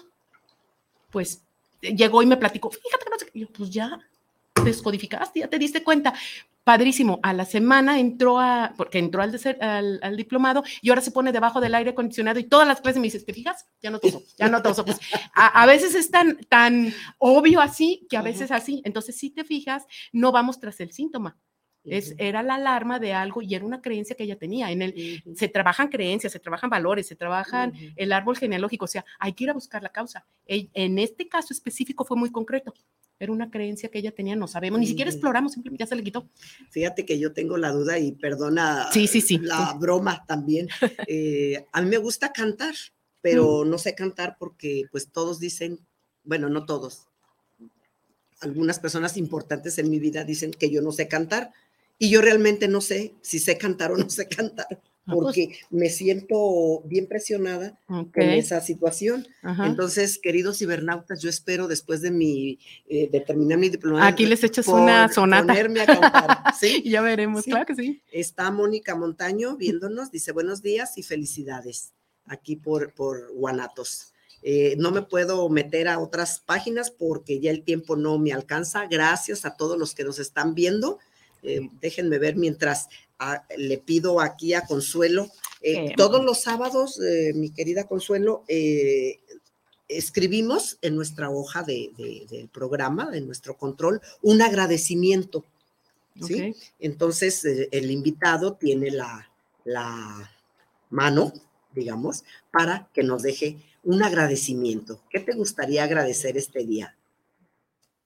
pues llegó y me platicó, fíjate que no sé, yo, pues ya, descodificaste, ya te diste cuenta padrísimo. A la semana entró a, porque entró al, al, al, diplomado y ahora se pone debajo del aire acondicionado y todas las clases me dices, ¿te fijas? Ya no toso, ya no toso. Pues a, a, veces es tan, tan obvio así que a veces así. Entonces, si te fijas, no vamos tras el síntoma. Es, era la alarma de algo y era una creencia que ella tenía. En el, Se trabajan creencias, se trabajan valores, se trabajan el árbol genealógico, o sea, hay que ir a buscar la causa. En este caso específico fue muy concreto. Era una creencia que ella tenía, no sabemos, ni siquiera exploramos, simplemente ya se le quitó. Fíjate que yo tengo la duda y perdona sí, sí, sí, la broma también. (laughs) Eh, a mí me gusta cantar, pero mm. no sé cantar porque pues todos dicen, bueno, no todos, algunas personas importantes en mi vida dicen que yo no sé cantar y yo realmente no sé si sé cantar o no sé cantar. Ah, pues porque me siento bien presionada en esa situación. Entonces, queridos cibernautas, yo espero después de mi, eh, de terminar mi diplomado. Aquí les echas una sonata. Ponerme a cantar, (laughs) ¿sí? ya veremos, claro que sí. Está Mónica Montaño viéndonos, dice buenos días y felicidades aquí por, por Guanatos. Eh, no me puedo meter a otras páginas porque ya el tiempo no me alcanza. Gracias a todos los que nos están viendo. Eh, déjenme ver mientras le pido aquí a Consuelo, eh, todos los sábados, eh, mi querida Consuelo, eh, escribimos en nuestra hoja de, del programa, de nuestro control, un agradecimiento. ¿sí? Entonces, el invitado tiene la, la mano, digamos, para que nos deje un agradecimiento. ¿Qué te gustaría agradecer este día?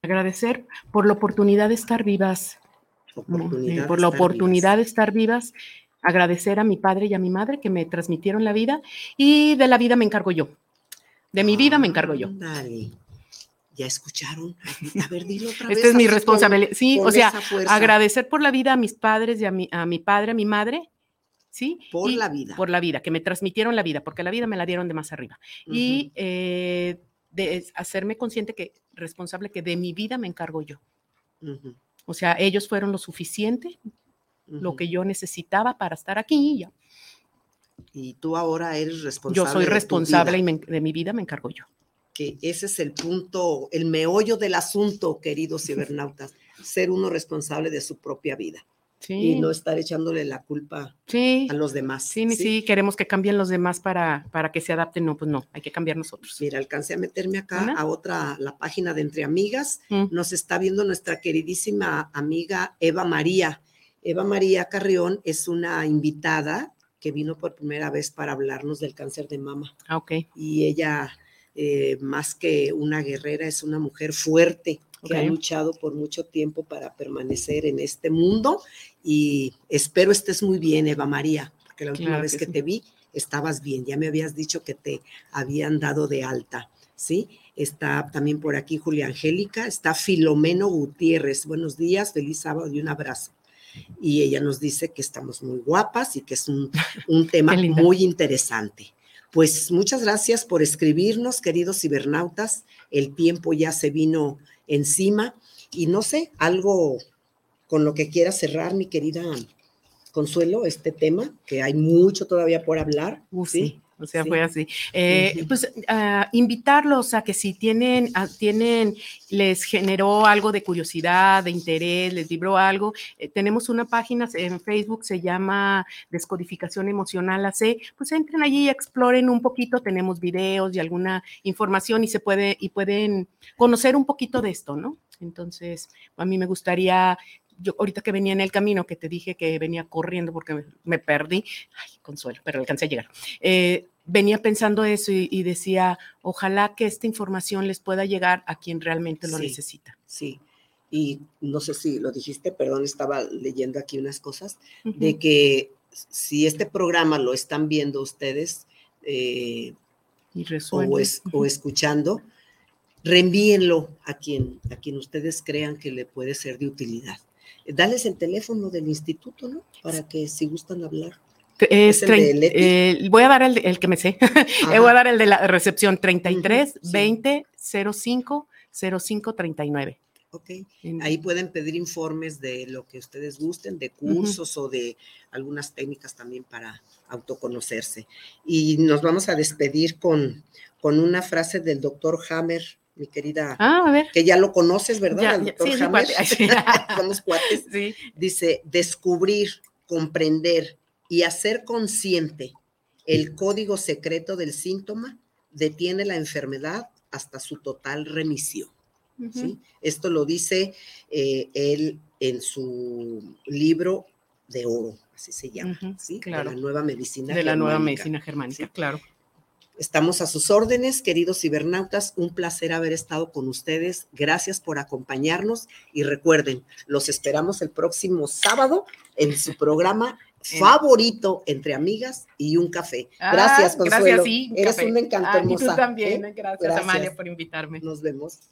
Agradecer por la oportunidad de estar vivas, por la oportunidad de estar vivas, agradecer a mi padre y a mi madre que me transmitieron la vida y de la vida me encargo yo. De mi vida me encargo yo. Dale. Ya escucharon. A ver, dilo otra vez. Esta es mi responsabilidad. sí, o sea, agradecer por la vida a mis padres y a mi, a mi padre, a mi madre, ¿sí? Por la vida. Por la vida, que me transmitieron la vida, porque la vida me la dieron de más arriba. Y eh, de hacerme consciente que, responsable, que de mi vida me encargo yo. O sea, ellos fueron lo suficiente, lo que yo necesitaba para estar aquí. Y, ya. y tú ahora eres responsable. Yo soy responsable y de mi vida me encargo yo. Que ese es el punto, el meollo del asunto, queridos (laughs) cibernautas, ser uno responsable de su propia vida y no estar echándole la culpa a los demás. Sí, sí, queremos que cambien los demás para, para que se adapten. No, pues no, hay que cambiar nosotros. Mira, alcancé a meterme acá a otra, la página de Entre Amigas. Mm. Nos está viendo nuestra queridísima amiga Eva María. Eva María Carrión es una invitada que vino por primera vez para hablarnos del cáncer de mama. Ah, ok. Y ella, eh, más que una guerrera, es una mujer fuerte que ha luchado por mucho tiempo para permanecer en este mundo y espero estés muy bien, Eva María, porque la última vez que, te vi estabas bien, ya me habías dicho que te habían dado de alta, ¿sí? Está también por aquí Julia Angélica, está Filomeno Gutiérrez, buenos días, feliz sábado y un abrazo. Y ella nos dice que estamos muy guapas y que es un, (laughs) un tema muy interesante. Pues muchas gracias por escribirnos, queridos cibernautas. El tiempo ya se vino encima y no sé, algo con lo que quiera cerrar, mi querida Consuelo, este tema, que hay mucho todavía por hablar. Uh, sí. O sea, fue así. Eh, pues uh, invitarlos a que si tienen, uh, tienen, les generó algo de curiosidad, de interés, les vibró algo, eh, tenemos una página en Facebook, se llama Descodificación Emocional AC, pues entren allí y exploren un poquito, tenemos videos y alguna información y se puede, y pueden conocer un poquito de esto, ¿no? Entonces, a mí me gustaría yo ahorita que venía en el camino, que te dije que venía corriendo porque me, me perdí, ay, consuelo, pero alcancé a llegar. Eh, venía pensando eso y, y, decía, ojalá que esta información les pueda llegar a quien realmente lo sí, necesita. Sí, y no sé si lo dijiste, perdón, estaba leyendo aquí unas cosas, uh -huh. de que si este programa lo están viendo ustedes eh, y o, es, o escuchando, reenvíenlo a quien, a quien ustedes crean que le puede ser de utilidad dales el teléfono del instituto, ¿no? Para que si gustan hablar. Es, es el eh, voy a dar el, el que me sé. (laughs) voy a dar el de la recepción 33 uh -huh, sí. 20 05 05 39. Ok, ahí pueden pedir informes de lo que ustedes gusten, de cursos uh -huh. o de algunas técnicas también para autoconocerse. Y nos vamos a despedir con, con una frase del doctor Hammer, mi querida, ah, a ver. que ya lo conoces, ¿verdad? Ya, doctor sí, Hammer. Sí, (laughs) Somos cuates. Sí. Dice, descubrir, comprender y hacer consciente el código secreto del síntoma detiene la enfermedad hasta su total remisión. Uh -huh. ¿sí? Esto lo dice eh, él en su libro de oro, así se llama, uh -huh, ¿sí? claro. de la nueva medicina de germánica. la nueva medicina germánica, ¿sí? claro. Estamos a sus órdenes, queridos cibernautas. Un placer haber estado con ustedes. Gracias por acompañarnos y recuerden, los esperamos el próximo sábado en su programa favorito entre amigas y un café. Gracias, ah, Consuelo. Gracias, sí, Eres café. un encanto ah, hermosa. Y tú también. ¿eh? Gracias, Gracias, Amalia, por invitarme. Nos vemos.